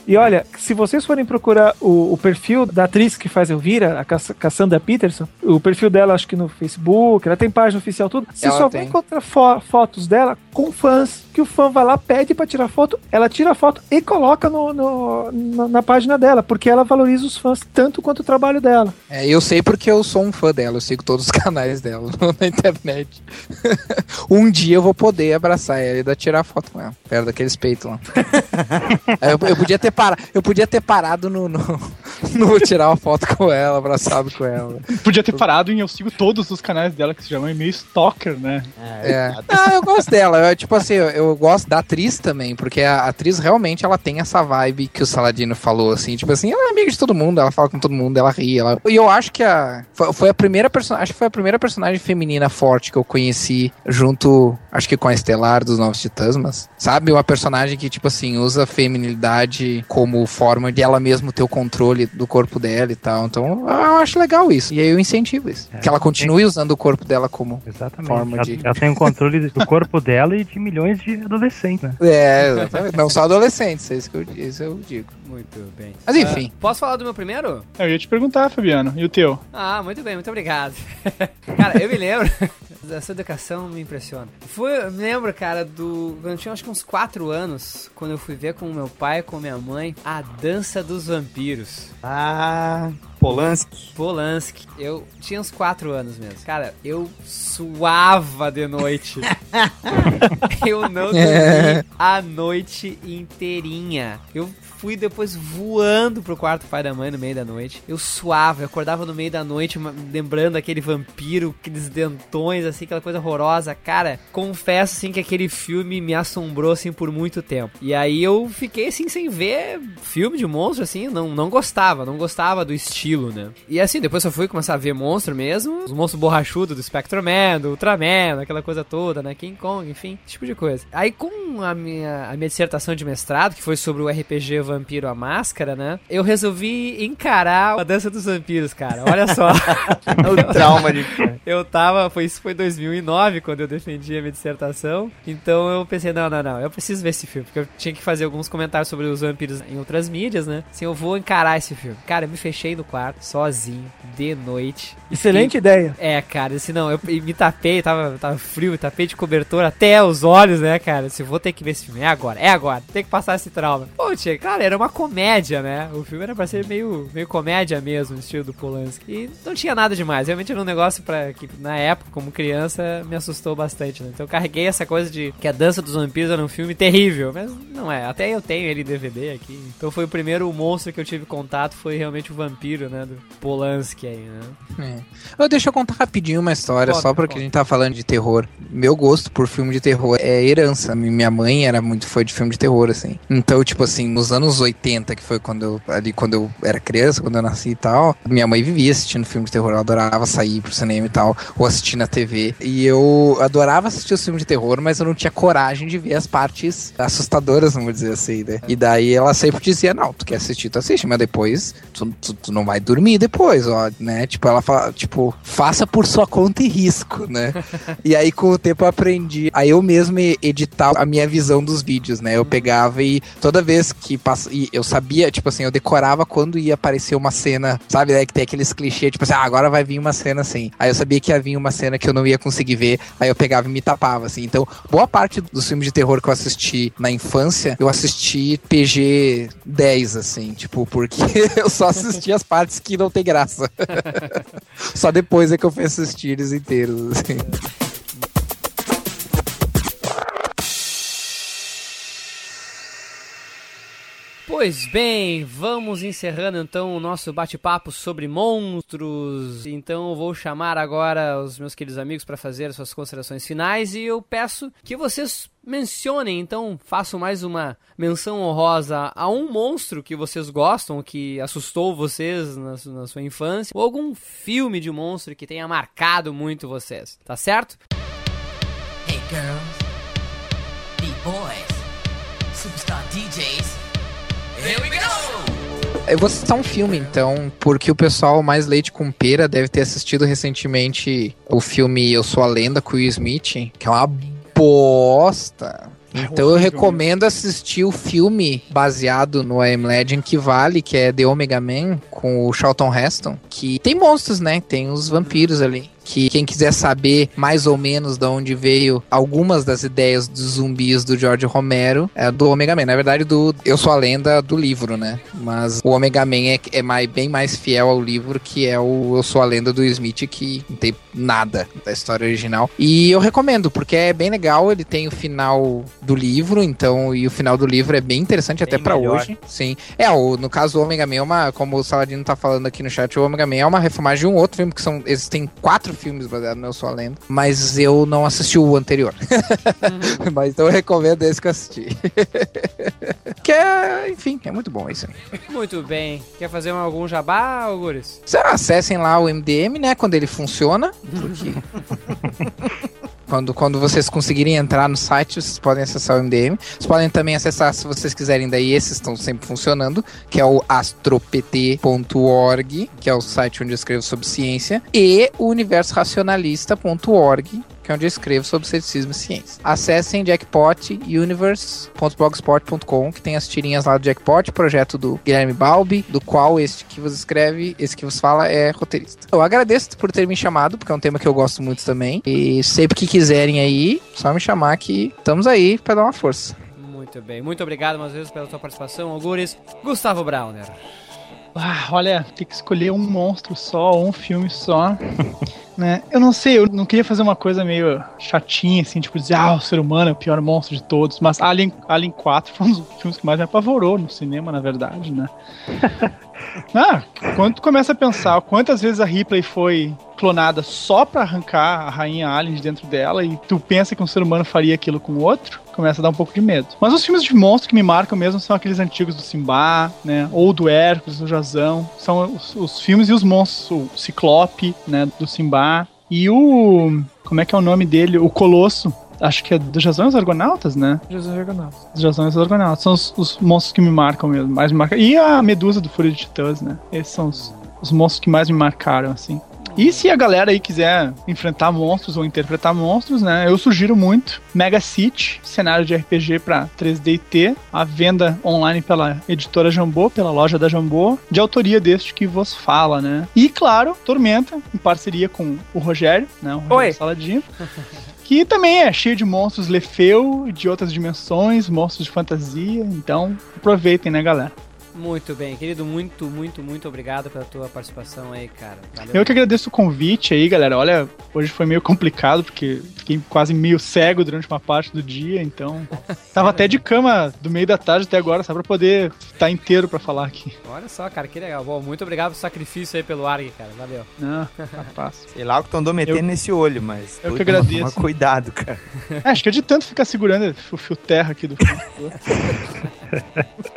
E olha, se vocês forem procurar o, o perfil da atriz que faz Elvira, a Cass- Cassandra Peterson, o perfil dela acho que no Facebook, ela tem página oficial tudo, você Ela só tem. vai encontrar fo- fotos dela com fãs, que o fã vai lá, pede pra tirar foto, ela tira a foto e coloca no, no- na, na página dela, porque ela valoriza os fãs tanto quanto o trabalho dela. É, eu sei porque eu sou um fã dela, eu sigo todos os [LAUGHS] canais dela [LAUGHS] na internet. [LAUGHS] um dia eu vou poder abraçar ela e dar tirar foto com ela, perto daqueles peitos lá. Aí eu, eu podia ter parado, eu podia ter parado no, no, [LAUGHS] no tirar uma foto com ela, abraçado com ela. Podia ter parado em eu sigo todos os canais dela que se chamam meio Stalker, né? É. Ah, eu gosto dela, eu, tipo assim, eu, eu gosto da atriz também, porque a atriz realmente ela tem essa vibe que o Saladino falou, assim, tipo assim, ela é amiga de todo mundo, ela fala com todo mundo, ela ri, ela... E eu acho que a foi, foi a primeira personagem, acho que foi a primeira personagem feminina forte que eu conheci junto, acho que com a Estelar dos Novos Titãs, mas sabe, uma personagem que tipo assim, usa a feminilidade como forma de ela mesma ter o controle do corpo dela e tal. Então, eu acho legal isso. E aí eu incentivo isso. É, que ela continue usando o corpo dela como Exatamente. forma ela, de ela tem o controle do corpo dela e de milhões de adolescentes, né? É, exatamente. Não só adolescentes, é isso que eu, isso eu digo. Muito bem. Mas enfim. Ah, posso falar do meu primeiro? Eu ia te perguntar, Fabiano, e o teu? Ah, muito bem, muito obrigado. [LAUGHS] cara, eu me lembro. [LAUGHS] Essa educação me impressiona. Foi, eu me lembro, cara, do. Eu tinha acho que uns 4 anos, quando eu fui ver com meu pai e com minha mãe a dança dos vampiros. Ah, Polanski. Polanski. Eu tinha uns 4 anos mesmo. Cara, eu suava de noite. [LAUGHS] eu não dormi a noite inteirinha. Eu fui depois voando pro quarto do pai da mãe no meio da noite. Eu suava, eu acordava no meio da noite lembrando aquele vampiro, aqueles dentões, assim, aquela coisa horrorosa. Cara, confesso, assim, que aquele filme me assombrou, assim, por muito tempo. E aí eu fiquei, assim, sem ver filme de monstro, assim, não, não gostava, não gostava do estilo, né? E assim, depois eu fui começar a ver monstro mesmo, os monstros borrachudos do Spectreman, do Ultraman, aquela coisa toda, né? King Kong, enfim, esse tipo de coisa. Aí com a minha, a minha dissertação de mestrado, que foi sobre o RPG Vampiro a Máscara, né? Eu resolvi encarar a dança dos vampiros, cara. Olha só. [LAUGHS] o trauma de. Eu tava, foi isso foi 2009 quando eu defendi a minha dissertação. Então eu pensei, não, não, não, eu preciso ver esse filme, porque eu tinha que fazer alguns comentários sobre os vampiros em outras mídias, né? Assim, eu vou encarar esse filme. Cara, eu me fechei no quarto, sozinho, de noite. Excelente E- ideia. É, cara, assim, não, eu me tapei, tava, tava frio, me tapei de cobertor até os olhos, né, cara? Se vou ter que ver esse filme, é agora, é agora, tem que passar esse trauma. Pô, tia, cara, era uma comédia, né? O filme era pra ser meio, meio comédia mesmo, estilo do Polanski. E não tinha nada demais, realmente era um negócio pra, que na época, como criança, me assustou bastante, né? Então eu carreguei essa coisa de que a Dança dos Vampiros era um filme terrível, mas não é, até eu tenho ele em DVD aqui. Então foi o primeiro monstro que eu tive contato, foi realmente o vampiro, né, do Polanski aí, né? É. Eu, deixa eu contar rapidinho uma história, Conta, só porque conta. a gente tá falando de terror. Meu gosto por filme de terror é herança. Mi- Minha mãe era muito fã de filme de terror, assim. Então, tipo assim, nos anos 80, que foi quando eu, ali quando eu era criança, quando eu nasci e tal, minha mãe vivia assistindo filme de terror. Ela adorava sair pro cinema e tal, ou assistir na TV. E eu adorava assistir os filmes de terror, mas eu não tinha coragem de ver as partes assustadoras, vamos dizer assim, né? E daí ela sempre dizia, não, tu quer assistir, tu assiste, mas depois tu, tu, tu não vai dormir depois, ó, né? Tipo, ela fala, tipo, faça por sua conta e risco, né? [LAUGHS] e aí com o tempo eu aprendi a eu mesmo editar a minha visão dos vídeos, né? Eu pegava e toda vez que e eu sabia, tipo assim, eu decorava quando ia aparecer uma cena, sabe, né, que tem aqueles clichês, tipo assim, ah, agora vai vir uma cena assim. Aí eu sabia que ia vir uma cena que eu não ia conseguir ver, aí eu pegava e me tapava, assim. Então, boa parte dos filmes de terror que eu assisti na infância, eu assisti PG 10, assim, tipo, porque [LAUGHS] eu só assisti as partes que não tem graça. [LAUGHS] só depois é que eu fui assistir eles inteiros, assim. Pois bem, vamos encerrando então o nosso bate-papo sobre monstros. Então eu vou chamar agora os meus queridos amigos para fazer as suas considerações finais e eu peço que vocês mencionem, então façam mais uma menção honrosa a um monstro que vocês gostam, que assustou vocês na, na sua infância, ou algum filme de monstro que tenha marcado muito vocês, tá certo? Hey girls, B-boys, superstar DJs. Here we go! Eu vou citar um filme, então, porque o pessoal mais leite com pera deve ter assistido recentemente o filme Eu Sou a Lenda com o Will Smith, que é uma bosta. Então eu recomendo assistir o filme baseado no I Am Legend que vale, que é The Omega Man, com o Charlton Heston, que tem monstros, né? Tem os vampiros ali. Que quem quiser saber mais ou menos de onde veio algumas das ideias dos zumbis do George Romero, é do Omega Man. Na verdade, do Eu Sou a Lenda do livro, né? Mas o Omega Man é, é mais, bem mais fiel ao livro, que é o Eu Sou a Lenda do Smith, que não tem nada da história original. E eu recomendo, porque é bem legal. Ele tem o final do livro, então, e o final do livro é bem interessante até pra melhor. hoje. Sim. É, o, no caso, o Omega Man é uma, como o Saladino tá falando aqui no chat, o Omega Man é uma refilmagem de um outro filme, que são, existem quatro filmes baseados no Eu Sou a Lenda, mas eu não assisti o anterior. [LAUGHS] mas então eu recomendo esse que eu assisti. [LAUGHS] que é, enfim, é muito bom isso aí. Muito bem. Quer fazer um- algum jabá? Vocês acessem lá o MDM, né? Quando ele funciona. Porque... [LAUGHS] Quando, quando vocês conseguirem entrar no site, vocês podem acessar o MDM. Vocês podem também acessar, se vocês quiserem, daí esses estão sempre funcionando, que é o astropt.org, que é o site onde eu escrevo sobre ciência, e o universoracionalista.org, que é onde eu escrevo sobre ceticismo e ciência. Acessem Jackpot universe.blogspot.com, que tem as tirinhas lá do Jackpot, projeto do Guilherme Balbi, do qual este que vos escreve, esse que vos fala é roteirista. Eu agradeço por ter me chamado, porque é um tema que eu gosto muito também. E sempre que quiserem aí, só me chamar que estamos aí pra dar uma força. Muito bem. Muito obrigado mais vezes pela sua participação, Auguris. Gustavo Browner. Ah, olha, tem que escolher um monstro só, um filme só. [LAUGHS] né? Eu não sei, eu não queria fazer uma coisa meio chatinha, assim, tipo dizer, ah, o ser humano é o pior monstro de todos. Mas Alien, Alien 4 [LAUGHS] foi um dos filmes que mais me apavorou no cinema, na verdade, né? Ah, quando tu começa a pensar quantas vezes a Ripley foi clonada só pra arrancar a rainha Alien de dentro dela e tu pensa que um ser humano faria aquilo com outro, começa a dar um pouco de medo. Mas os filmes de monstro que me marcam mesmo são aqueles antigos do Simba, né? Ou do Hércules, do Jazão. São os, os filmes e os monstros, o Ciclope, né? Do Simba. E o. Como é que é o nome dele? O Colosso. Acho que é do Jazão e os Argonautas, né? Argonautas. Os Jazão e os Argonautas. São os, os monstros que me marcam mesmo. Mais me marcam. E a Medusa do Fúria de Titãs, né? Esses são os, os monstros que mais me marcaram, assim. E se a galera aí quiser enfrentar monstros ou interpretar monstros, né? Eu sugiro muito Mega City, cenário de RPG para 3D e T, a venda online pela editora Jambô, pela loja da Jambô, de autoria deste que vos fala, né? E claro, Tormenta, em parceria com o Rogério, né? O Rogério Oi. Saladino. [LAUGHS] Que também é cheio de monstros Lefeu, de outras dimensões, monstros de fantasia. Então, aproveitem, né, galera? Muito bem, querido. Muito, muito, muito obrigado pela tua participação aí, cara. Valeu. Eu que agradeço o convite aí, galera. Olha, hoje foi meio complicado, porque fiquei quase meio cego durante uma parte do dia, então. [LAUGHS] Tava até de cama do meio da tarde até agora, só pra poder estar inteiro pra falar aqui. Olha só, cara, que legal. Bom, muito obrigado pelo sacrifício aí pelo ARG, cara. Valeu. Não, [LAUGHS] capaz. Sei lá o que estão metendo Eu- nesse olho, mas. eu que agradeço. toma cuidado, cara. [LAUGHS] É, acho que é de tanto ficar segurando o fio terra aqui do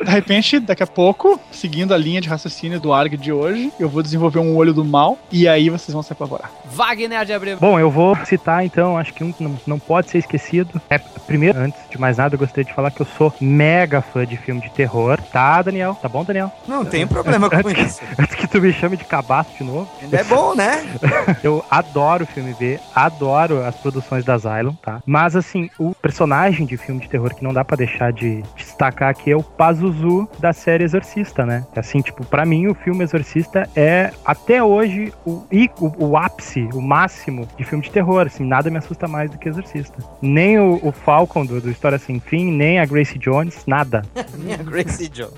De repente, daqui a pouco, seguindo a linha de raciocínio do ARG de hoje, eu vou desenvolver um olho do mal e aí vocês vão se apavorar. Wagner de Abreu. Bom, eu vou citar então, acho que um que não, não pode ser esquecido. É, primeiro, antes de mais nada, eu gostaria de falar que eu sou mega fã de filme de terror. Tá, Daniel? Tá bom, Daniel? Não tem problema com isso. [LAUGHS] Antes que tu me chame de cabaço de novo. Ainda é bom, né? [LAUGHS] Eu adoro filme B, adoro as produções da Zylon, tá? Mas assim, o personagem de filme de terror que não dá pra deixar de destacar aqui é o Pazuzu da série Exorcista, né? Assim, tipo, pra mim o filme Exorcista é até hoje o, o, o ápice, o máximo de filme de terror, assim, nada me assusta mais do que Exorcista. Nem o, o Falcon do, do História Sem Fim, nem a Gracie Jones, nada. [LAUGHS] Minha Gracie Joe.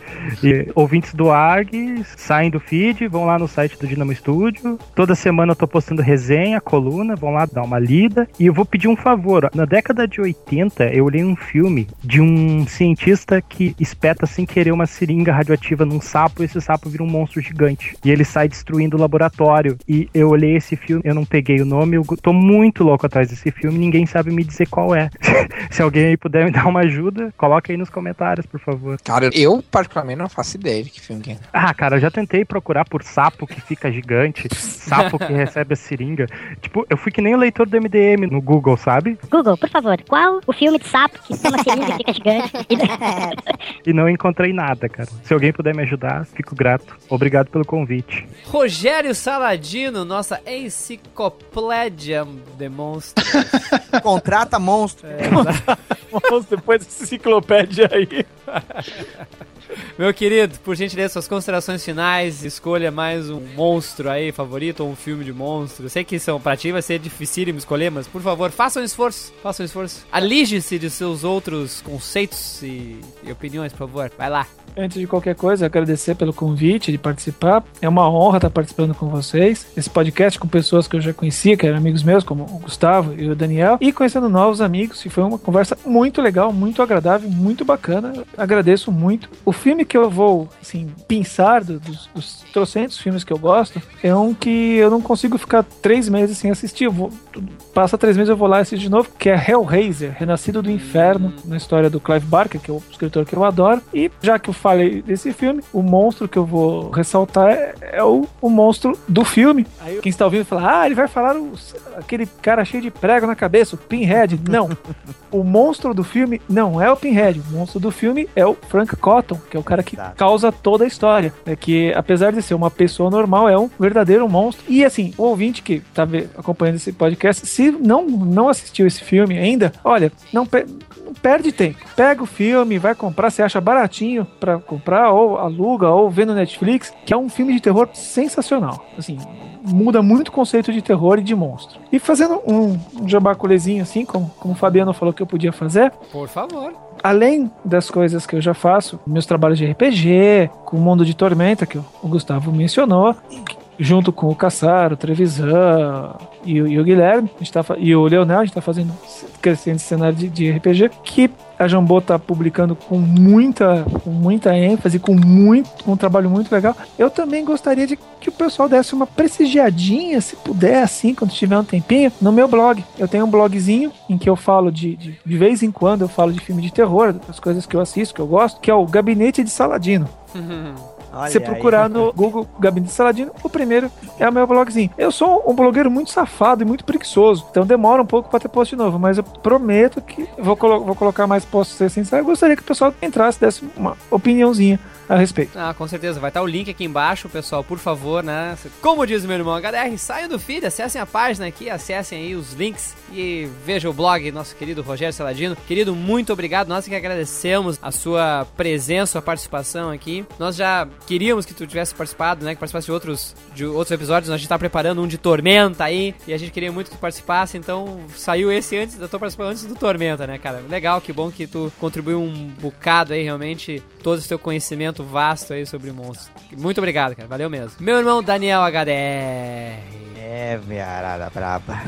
E ouvintes do ARG saem do feed, vão lá no site do Dinamo Studio. Toda semana eu tô postando resenha, coluna, vão lá dar uma lida. E eu vou pedir um favor. Na década de 80, eu olhei um filme de um cientista que espeta sem querer uma seringa radioativa num sapo e esse sapo vira um monstro gigante. E ele sai destruindo o laboratório. E eu olhei esse filme, eu não peguei o nome, eu tô muito louco atrás desse filme, ninguém sabe me dizer qual é. [LAUGHS] Se alguém aí puder me dar uma ajuda, coloca aí nos comentários, por favor. Cara, eu particularmente não faço ideia de que filme que é. Ah, cara, eu já tentei procurar por sapo que fica gigante, sapo que [LAUGHS] recebe a seringa. Tipo, eu fui que nem o leitor do MDM no Google, sabe? Google, por favor, qual o filme de sapo que toma seringa e fica gigante? [LAUGHS] E não encontrei nada, cara. Se alguém puder me ajudar, fico grato. Obrigado pelo convite. Rogério Saladino, nossa enciclopédia de monstros. [LAUGHS] Contrata monstro. Vamos depois dessa enciclopédia aí. [LAUGHS] Meu querido, por gentileza, suas considerações finais, escolha mais um monstro aí, favorito, ou um filme de monstro. Eu sei que são, pra ti vai ser dificílimo escolher, mas por favor, faça um esforço, faça um esforço. Alige-se de seus outros conceitos e, e opiniões, por favor. Vai lá. Antes de qualquer coisa, agradecer pelo convite de participar. É uma honra estar participando com vocês. Esse podcast com pessoas que eu já conhecia, que eram amigos meus, como o Gustavo e o Daniel, e conhecendo novos amigos. E foi uma conversa muito legal, muito agradável, muito bacana. Agradeço muito. O filme que eu vou, assim, pensar do- dos, dos trocentos filmes que eu gosto é um que eu não consigo ficar três meses sem assistir. Vou, passa três meses eu vou lá e assisto de novo, que é Hellraiser, Renascido do Inferno, na história do Clive Barker, que é o escritor que eu adoro. E já que eu falei desse filme, o monstro que eu vou ressaltar é, é o, o monstro do filme. Aí quem está ouvindo fala, ah, ele vai falar o- aquele cara cheio de prego na cabeça, o Pinhead. Não. [LAUGHS] o monstro do filme não é o Pinhead. O monstro do filme é o Frank Cotton, que é o cara que causa toda a história. É que, apesar de ser uma pessoa normal, é um verdadeiro monstro. E assim, o ouvinte que tá ve- acompanhando esse podcast, se não, não assistiu esse filme ainda, olha, não, pe- não perde tempo. Pega o filme, vai comprar, você acha baratinho pra comprar, ou aluga, ou vê no Netflix, que é um filme de terror sensacional. Assim, muda muito o conceito de terror e de monstro. E fazendo um, um jabaculezinho assim, como, como o Fabiano falou que eu podia fazer, Por favor. além das coisas que eu já faço, meus trabalhos de RPG, com o Mundo de Tormenta, que o Gustavo mencionou, junto com o Caçar, o Trevisan e, o- e o Guilherme, a gente tá, e o Leonel, a gente tá fazendo crescendo esse cenário de, de RPG, que a Jambô tá publicando com muita, com muita ênfase, com muito, um trabalho muito legal. Eu também gostaria de que o pessoal desse uma prestigiadinha, se puder, assim, quando tiver um tempinho, no meu blog. Eu tenho um blogzinho em que eu falo de, de, de vez em quando, eu falo de filme de terror, das coisas que eu assisto, que eu gosto, que é o Gabinete de Saladino. Olha Você aí. procurar no [LAUGHS] Google Gabinete Saladino, o primeiro é o meu blogzinho. Eu sou um blogueiro muito safado e muito preguiçoso, então demora um pouco pra ter post novo, mas eu prometo que vou, colo- vou colocar mais posts essenciais. Eu gostaria que o pessoal entrasse, desse uma opiniãozinha a respeito. Ah, com certeza. Vai estar o link aqui embaixo, pessoal. Por favor, né? Como diz meu irmão HDR, saiam do feed, acessem a página aqui, acessem aí os links e vejam o blog, nosso querido Rogério Saladino. Querido, muito obrigado. Nós que agradecemos a sua presença, sua participação aqui. Nós já queríamos que tu tivesse participado, né? Que participasse de outros, de outros episódios. A gente tá preparando um de Tormenta aí e a gente queria muito que tu participasse. Então saiu esse antes, eu tô participando antes do Tormenta, né, cara? Legal, que bom que tu contribuiu um bocado aí, realmente, todo esse teu conhecimento vasto aí sobre monstros. Muito obrigado, cara. Valeu mesmo. Meu irmão Daniel HDR. É, viarada braba.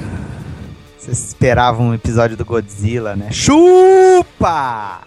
Vocês esperavam um episódio do Godzilla, né? Chupa!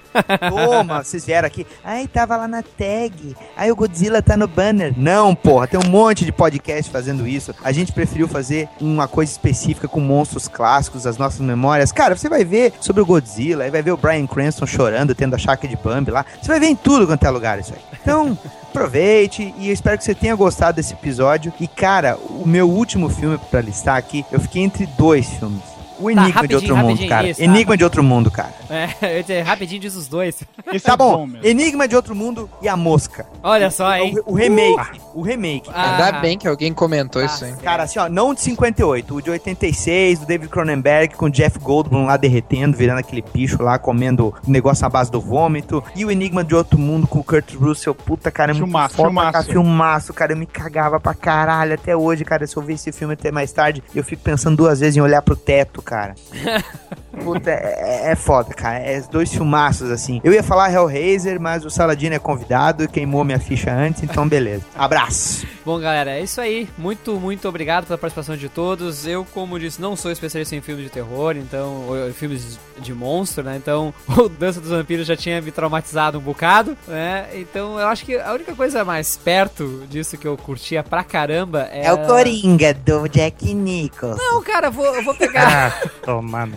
Toma, [LAUGHS] vocês vieram aqui. Ai, tava lá na tag. Ai, o Godzilla tá no banner. Não, porra, tem um monte de podcast fazendo isso. A gente preferiu fazer uma coisa específica com monstros clássicos, as nossas memórias. Cara, você vai ver sobre o Godzilla, aí vai ver o Brian Cranston chorando, tendo a chácara de Bambi lá. Você vai ver em tudo quanto é lugar isso aí. Então, [LAUGHS] aproveite e eu espero que você tenha gostado desse episódio. E, cara, o meu último filme pra listar aqui, eu fiquei entre dois filmes. O Tá, Enigma de rapidinho, Outro Mundo, cara. isso, tá. Enigma de Outro Mundo, cara. É, [LAUGHS] eu dizer, rapidinho diz os dois. [LAUGHS] Esse Tá é bom, mesmo. Enigma de Outro Mundo e A Mosca. Olha só, hein? O, o remake. O remake. Ah. Ainda bem que alguém comentou isso aí. Cara, assim, ó, não o de 58, o de 86, do David Cronenberg, com o Jeff Goldblum lá derretendo, virando aquele bicho lá, comendo negócio à base do vômito. E o Enigma de Outro Mundo com o Kurt Russell, puta, cara, é muito Filmaço, foda, filmaço. cara, filmaço, cara, eu me cagava pra caralho até hoje, cara, se eu ver esse filme até mais tarde, eu fico pensando duas vezes em olhar pro teto, cara. [LAUGHS] Puta, é, é foda, cara. É dois filmaços, assim. Eu ia falar Hellraiser, mas o Saladino é convidado e queimou minha ficha antes, então beleza. Abraço. Bom, galera, é isso aí. Muito, muito obrigado pela participação de todos. Eu, como disse, não sou especialista em filmes de terror, então, ou em filmes de monstro, né? Então, [LAUGHS] o Dança dos Vampiros já tinha me traumatizado um bocado, né? Então, eu acho que a única coisa mais perto disso que eu curtia pra caramba é. É o Coringa do Jack Nicholson. Não, cara, eu vou, eu vou pegar. [LAUGHS] Ah, toma.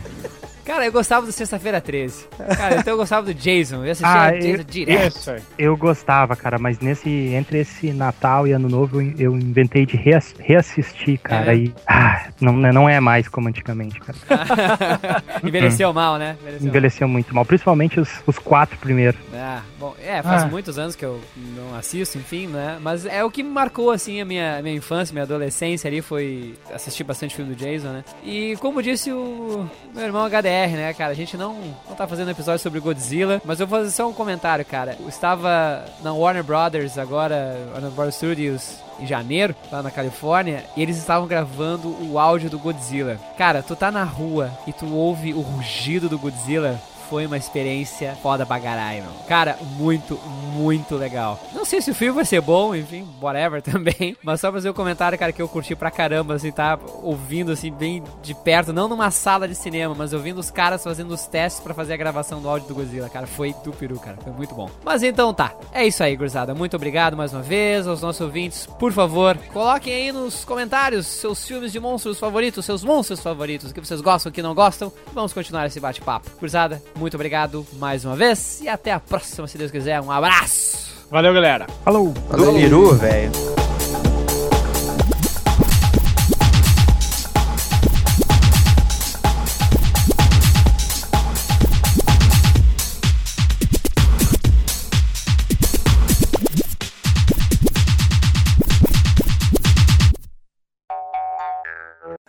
Cara, eu gostava do Sexta-feira 13. Cara, então eu gostava do Jason. Eu assistia Ah, Jason eu- direto. Isso aí. Eu gostava, cara, mas nesse entre esse Natal e Ano Novo eu, eu inventei de reass- reassistir, cara, É? e ah, não, não é mais como antigamente, cara. [LAUGHS] Envelheceu mal, né? Envelheceu mal. Envelheceu muito mal, principalmente os, os quatro primeiros. Ah, bom, é, faz Ah. muitos anos que eu não assisto, enfim, né? Mas é o que me marcou, assim, a minha, minha infância, minha adolescência ali, foi assistir bastante filme do Jason, né? E como disse o meu irmão HDR, né, cara? A gente não, não tá fazendo episódio sobre Godzilla, mas eu vou fazer só um comentário, cara. Eu estava na Warner Brothers agora, Warner Brothers Studios, em janeiro, lá na Califórnia, e eles estavam gravando o áudio do Godzilla. Cara, tu tá na rua e tu ouve o rugido do Godzilla foi uma experiência foda pra caralho, meu. Cara, muito, muito legal. Não sei se o filme vai ser bom, enfim, whatever [LAUGHS] também. Mas só fazer um comentário, cara, que eu curti pra caramba, assim, tá ouvindo, assim, bem de perto. Não numa sala de cinema, mas ouvindo os caras fazendo os testes pra fazer a gravação do áudio do Godzilla, cara. Foi do peru, cara. Foi muito bom. Mas então tá. É isso aí, gurizada. Muito obrigado mais uma vez aos nossos ouvintes. Por favor, coloquem aí nos comentários seus filmes de monstros favoritos, seus monstros favoritos, o que vocês gostam, o que não gostam. Vamos continuar esse bate-papo. Gurizada, muito obrigado mais uma vez e até a próxima, se Deus quiser. Um abraço! Valeu, galera. Falou! Do peru, velho.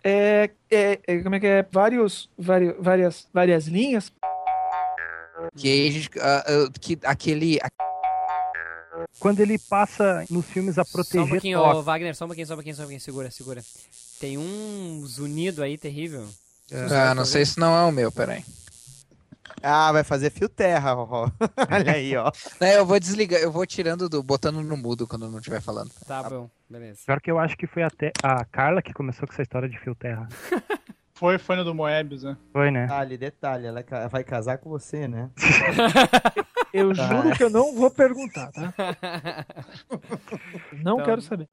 É, é, é, como é que é? Vários, vários, várias, várias linhas. Que, aí a gente, ah, ah, que aquele. Quando ele passa nos filmes a Só um proteger pouquinho, Wagner, só um pouquinho, só um pouquinho, só um pouquinho. Segura, segura. Tem um zunido aí terrível. Ah, não sei se não é o meu, peraí. Ah, vai fazer fio terra, ó. [LAUGHS] Olha aí, ó. Não, eu vou desligar, eu vou tirando do. botando no mudo quando não estiver falando. Tá bom, beleza. Pior que eu acho que foi até a Carla que começou com essa história de fio terra. [LAUGHS] Foi, foi no do Moebius, né? Foi, né? Detalhe, detalhe, ela vai casar com você, né? [LAUGHS] Eu Tá. juro que eu não vou perguntar, tá? [LAUGHS] Não Então- quero saber.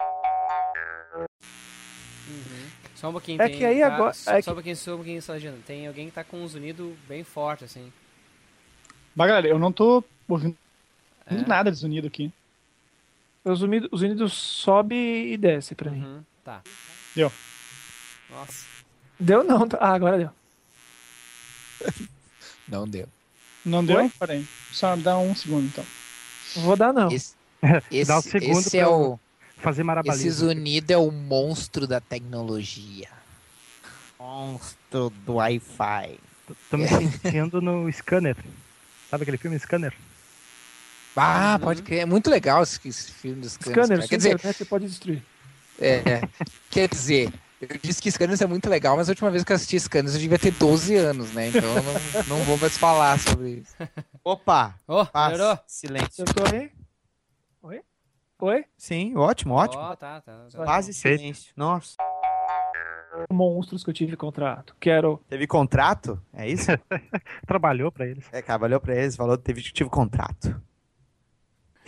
Só um pouquinho. É tem- que aí tá- agora- Só, é só um que- pouquinho, só um pouquinho, só. Tem alguém que tá com um zunido bem forte, assim. Mas, galera, eu não tô ouvindo É. nada de sonido aqui. Os unidos, os unidos sobe e desce pra mim. Uhum, tá. Deu. Nossa. Deu não, tá? Ah, agora deu. [LAUGHS] Não deu. Não deu? Oi? Peraí. Só dá um segundo, então. Não vou dar não. Esse, [LAUGHS] Dá um esse, segundo esse é o. fazer Esse marabalismo. Zunido é o monstro da tecnologia. Monstro do Wi-Fi. Tô me sentindo no Scanner. Sabe aquele filme Scanner? Ah, Uhum. pode crer. É muito legal esse, esse filme Scanners. Scanner, se Quer dizer, você pode destruir. é, é. quer dizer, eu disse que Scanners é muito legal, mas a última vez que eu assisti Scanners eu devia ter 12 anos, né? Então eu não, não vou mais falar sobre isso. [LAUGHS] Opa! Ô, Paz, melhorou? silêncio. Eu tô aí? Oi? Oi? Sim, ótimo, ótimo. Ó, tá, tá. tá. E Feito. silêncio. Nossa. Monstros que eu tive contrato. Quero. Teve contrato? É isso? [LAUGHS] Trabalhou pra eles. É, trabalhou pra eles, falou que teve, tive contrato.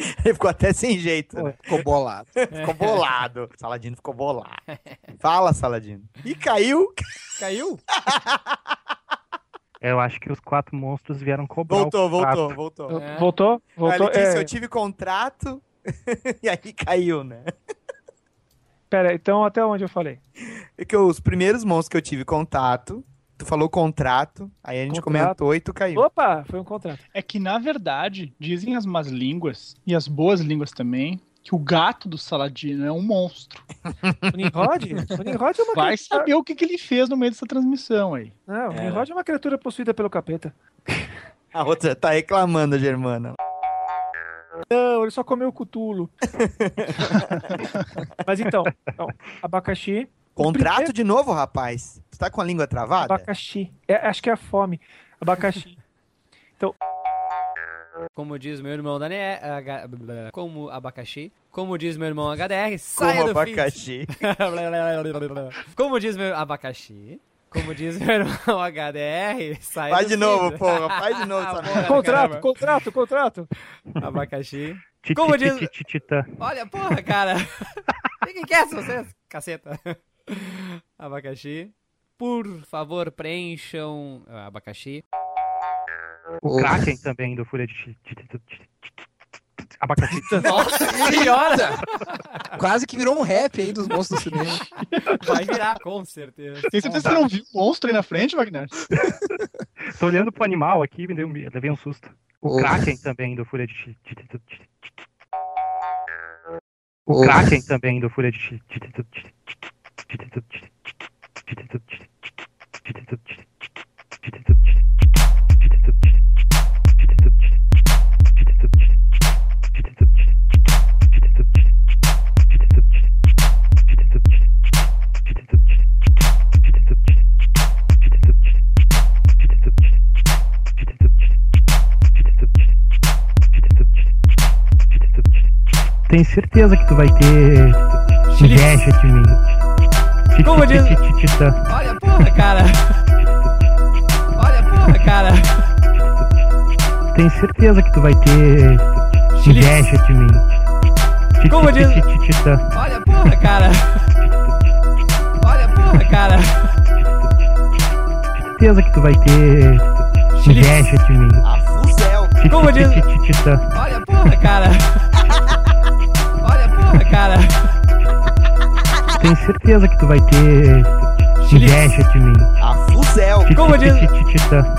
[LAUGHS] Ele ficou até sem jeito. né? Ficou bolado. [LAUGHS] Ficou bolado. Saladino ficou bolado. [LAUGHS] Fala, Saladino. E caiu. Caiu? Eu acho que os quatro monstros vieram cobrar Voltou, voltou, voltou. É. Voltou? Voltou? ele disse, É, eu tive contrato. e aí caiu, né? Pera, então até onde eu falei? É que os primeiros monstros que eu tive contato, tu falou contrato, aí a gente Contrato. comentou e tu caiu. Opa, foi um contrato. É que, na verdade, dizem as más línguas, e as boas línguas também, que o gato do Saladino é um monstro. [LAUGHS] O Nimrod? O Nimrod é uma Vai criatura. saber o que, que ele fez no meio dessa transmissão aí. Não, o Nimrod é uma criatura possuída pelo capeta. [LAUGHS] A outra tá reclamando, Germana. Não, ele só comeu o cutulo. [LAUGHS] Mas então, então, abacaxi. O Contrato primeiro- de novo, rapaz? Tu tá com a língua travada? Abacaxi. É, acho que é a fome. Abacaxi. [LAUGHS] Como diz meu irmão Daniel, como abacaxi. Como diz meu irmão HDR, saia Como do abacaxi. [LAUGHS] Como diz meu abacaxi. Como diz meu irmão HDR, Faz do de novo, porra. Faz de novo [LAUGHS] essa porra, contrato, contrato, contrato. Abacaxi. Como diz-. Olha, porra, cara. Fiquem quietos vocês, caceta. Abacaxi. Por favor, preencham ah, abacaxi. O Kraken também, do Fúria de... Abacaxi. Nossa senhora! Quase que virou um rap aí dos monstros do cinema. Vai virar, com certeza. Tem certeza que você não viu o monstro aí na frente, Wagner? Tô olhando pro animal aqui, me deu, um- levei um susto. O O- Kraken também, do Fúria de... O- Kraken também, do Fúria de... Tenho certeza que tu vai ter inveja de mim. Como diz- Titita. Olha a porra, cara. Olha porra, cara. Tem certeza que tu vai ter inveja de mim. Como diz- Titita. Olha porra, cara. Olha porra, cara. Certeza que tu vai ter inveja de mim. Como diz- Titita. Olha a porra, cara. Olha a porra, cara. Tem certeza que tu vai ter inveja de mim. A fuzel. Como diz-.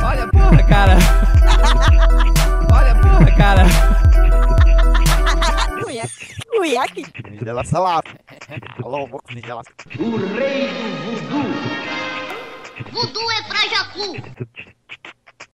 Olha a porra, cara. [LAUGHS] Olha a porra, cara. Ela salada. Alô, vou comer ela. Voodoo é pra Jacu.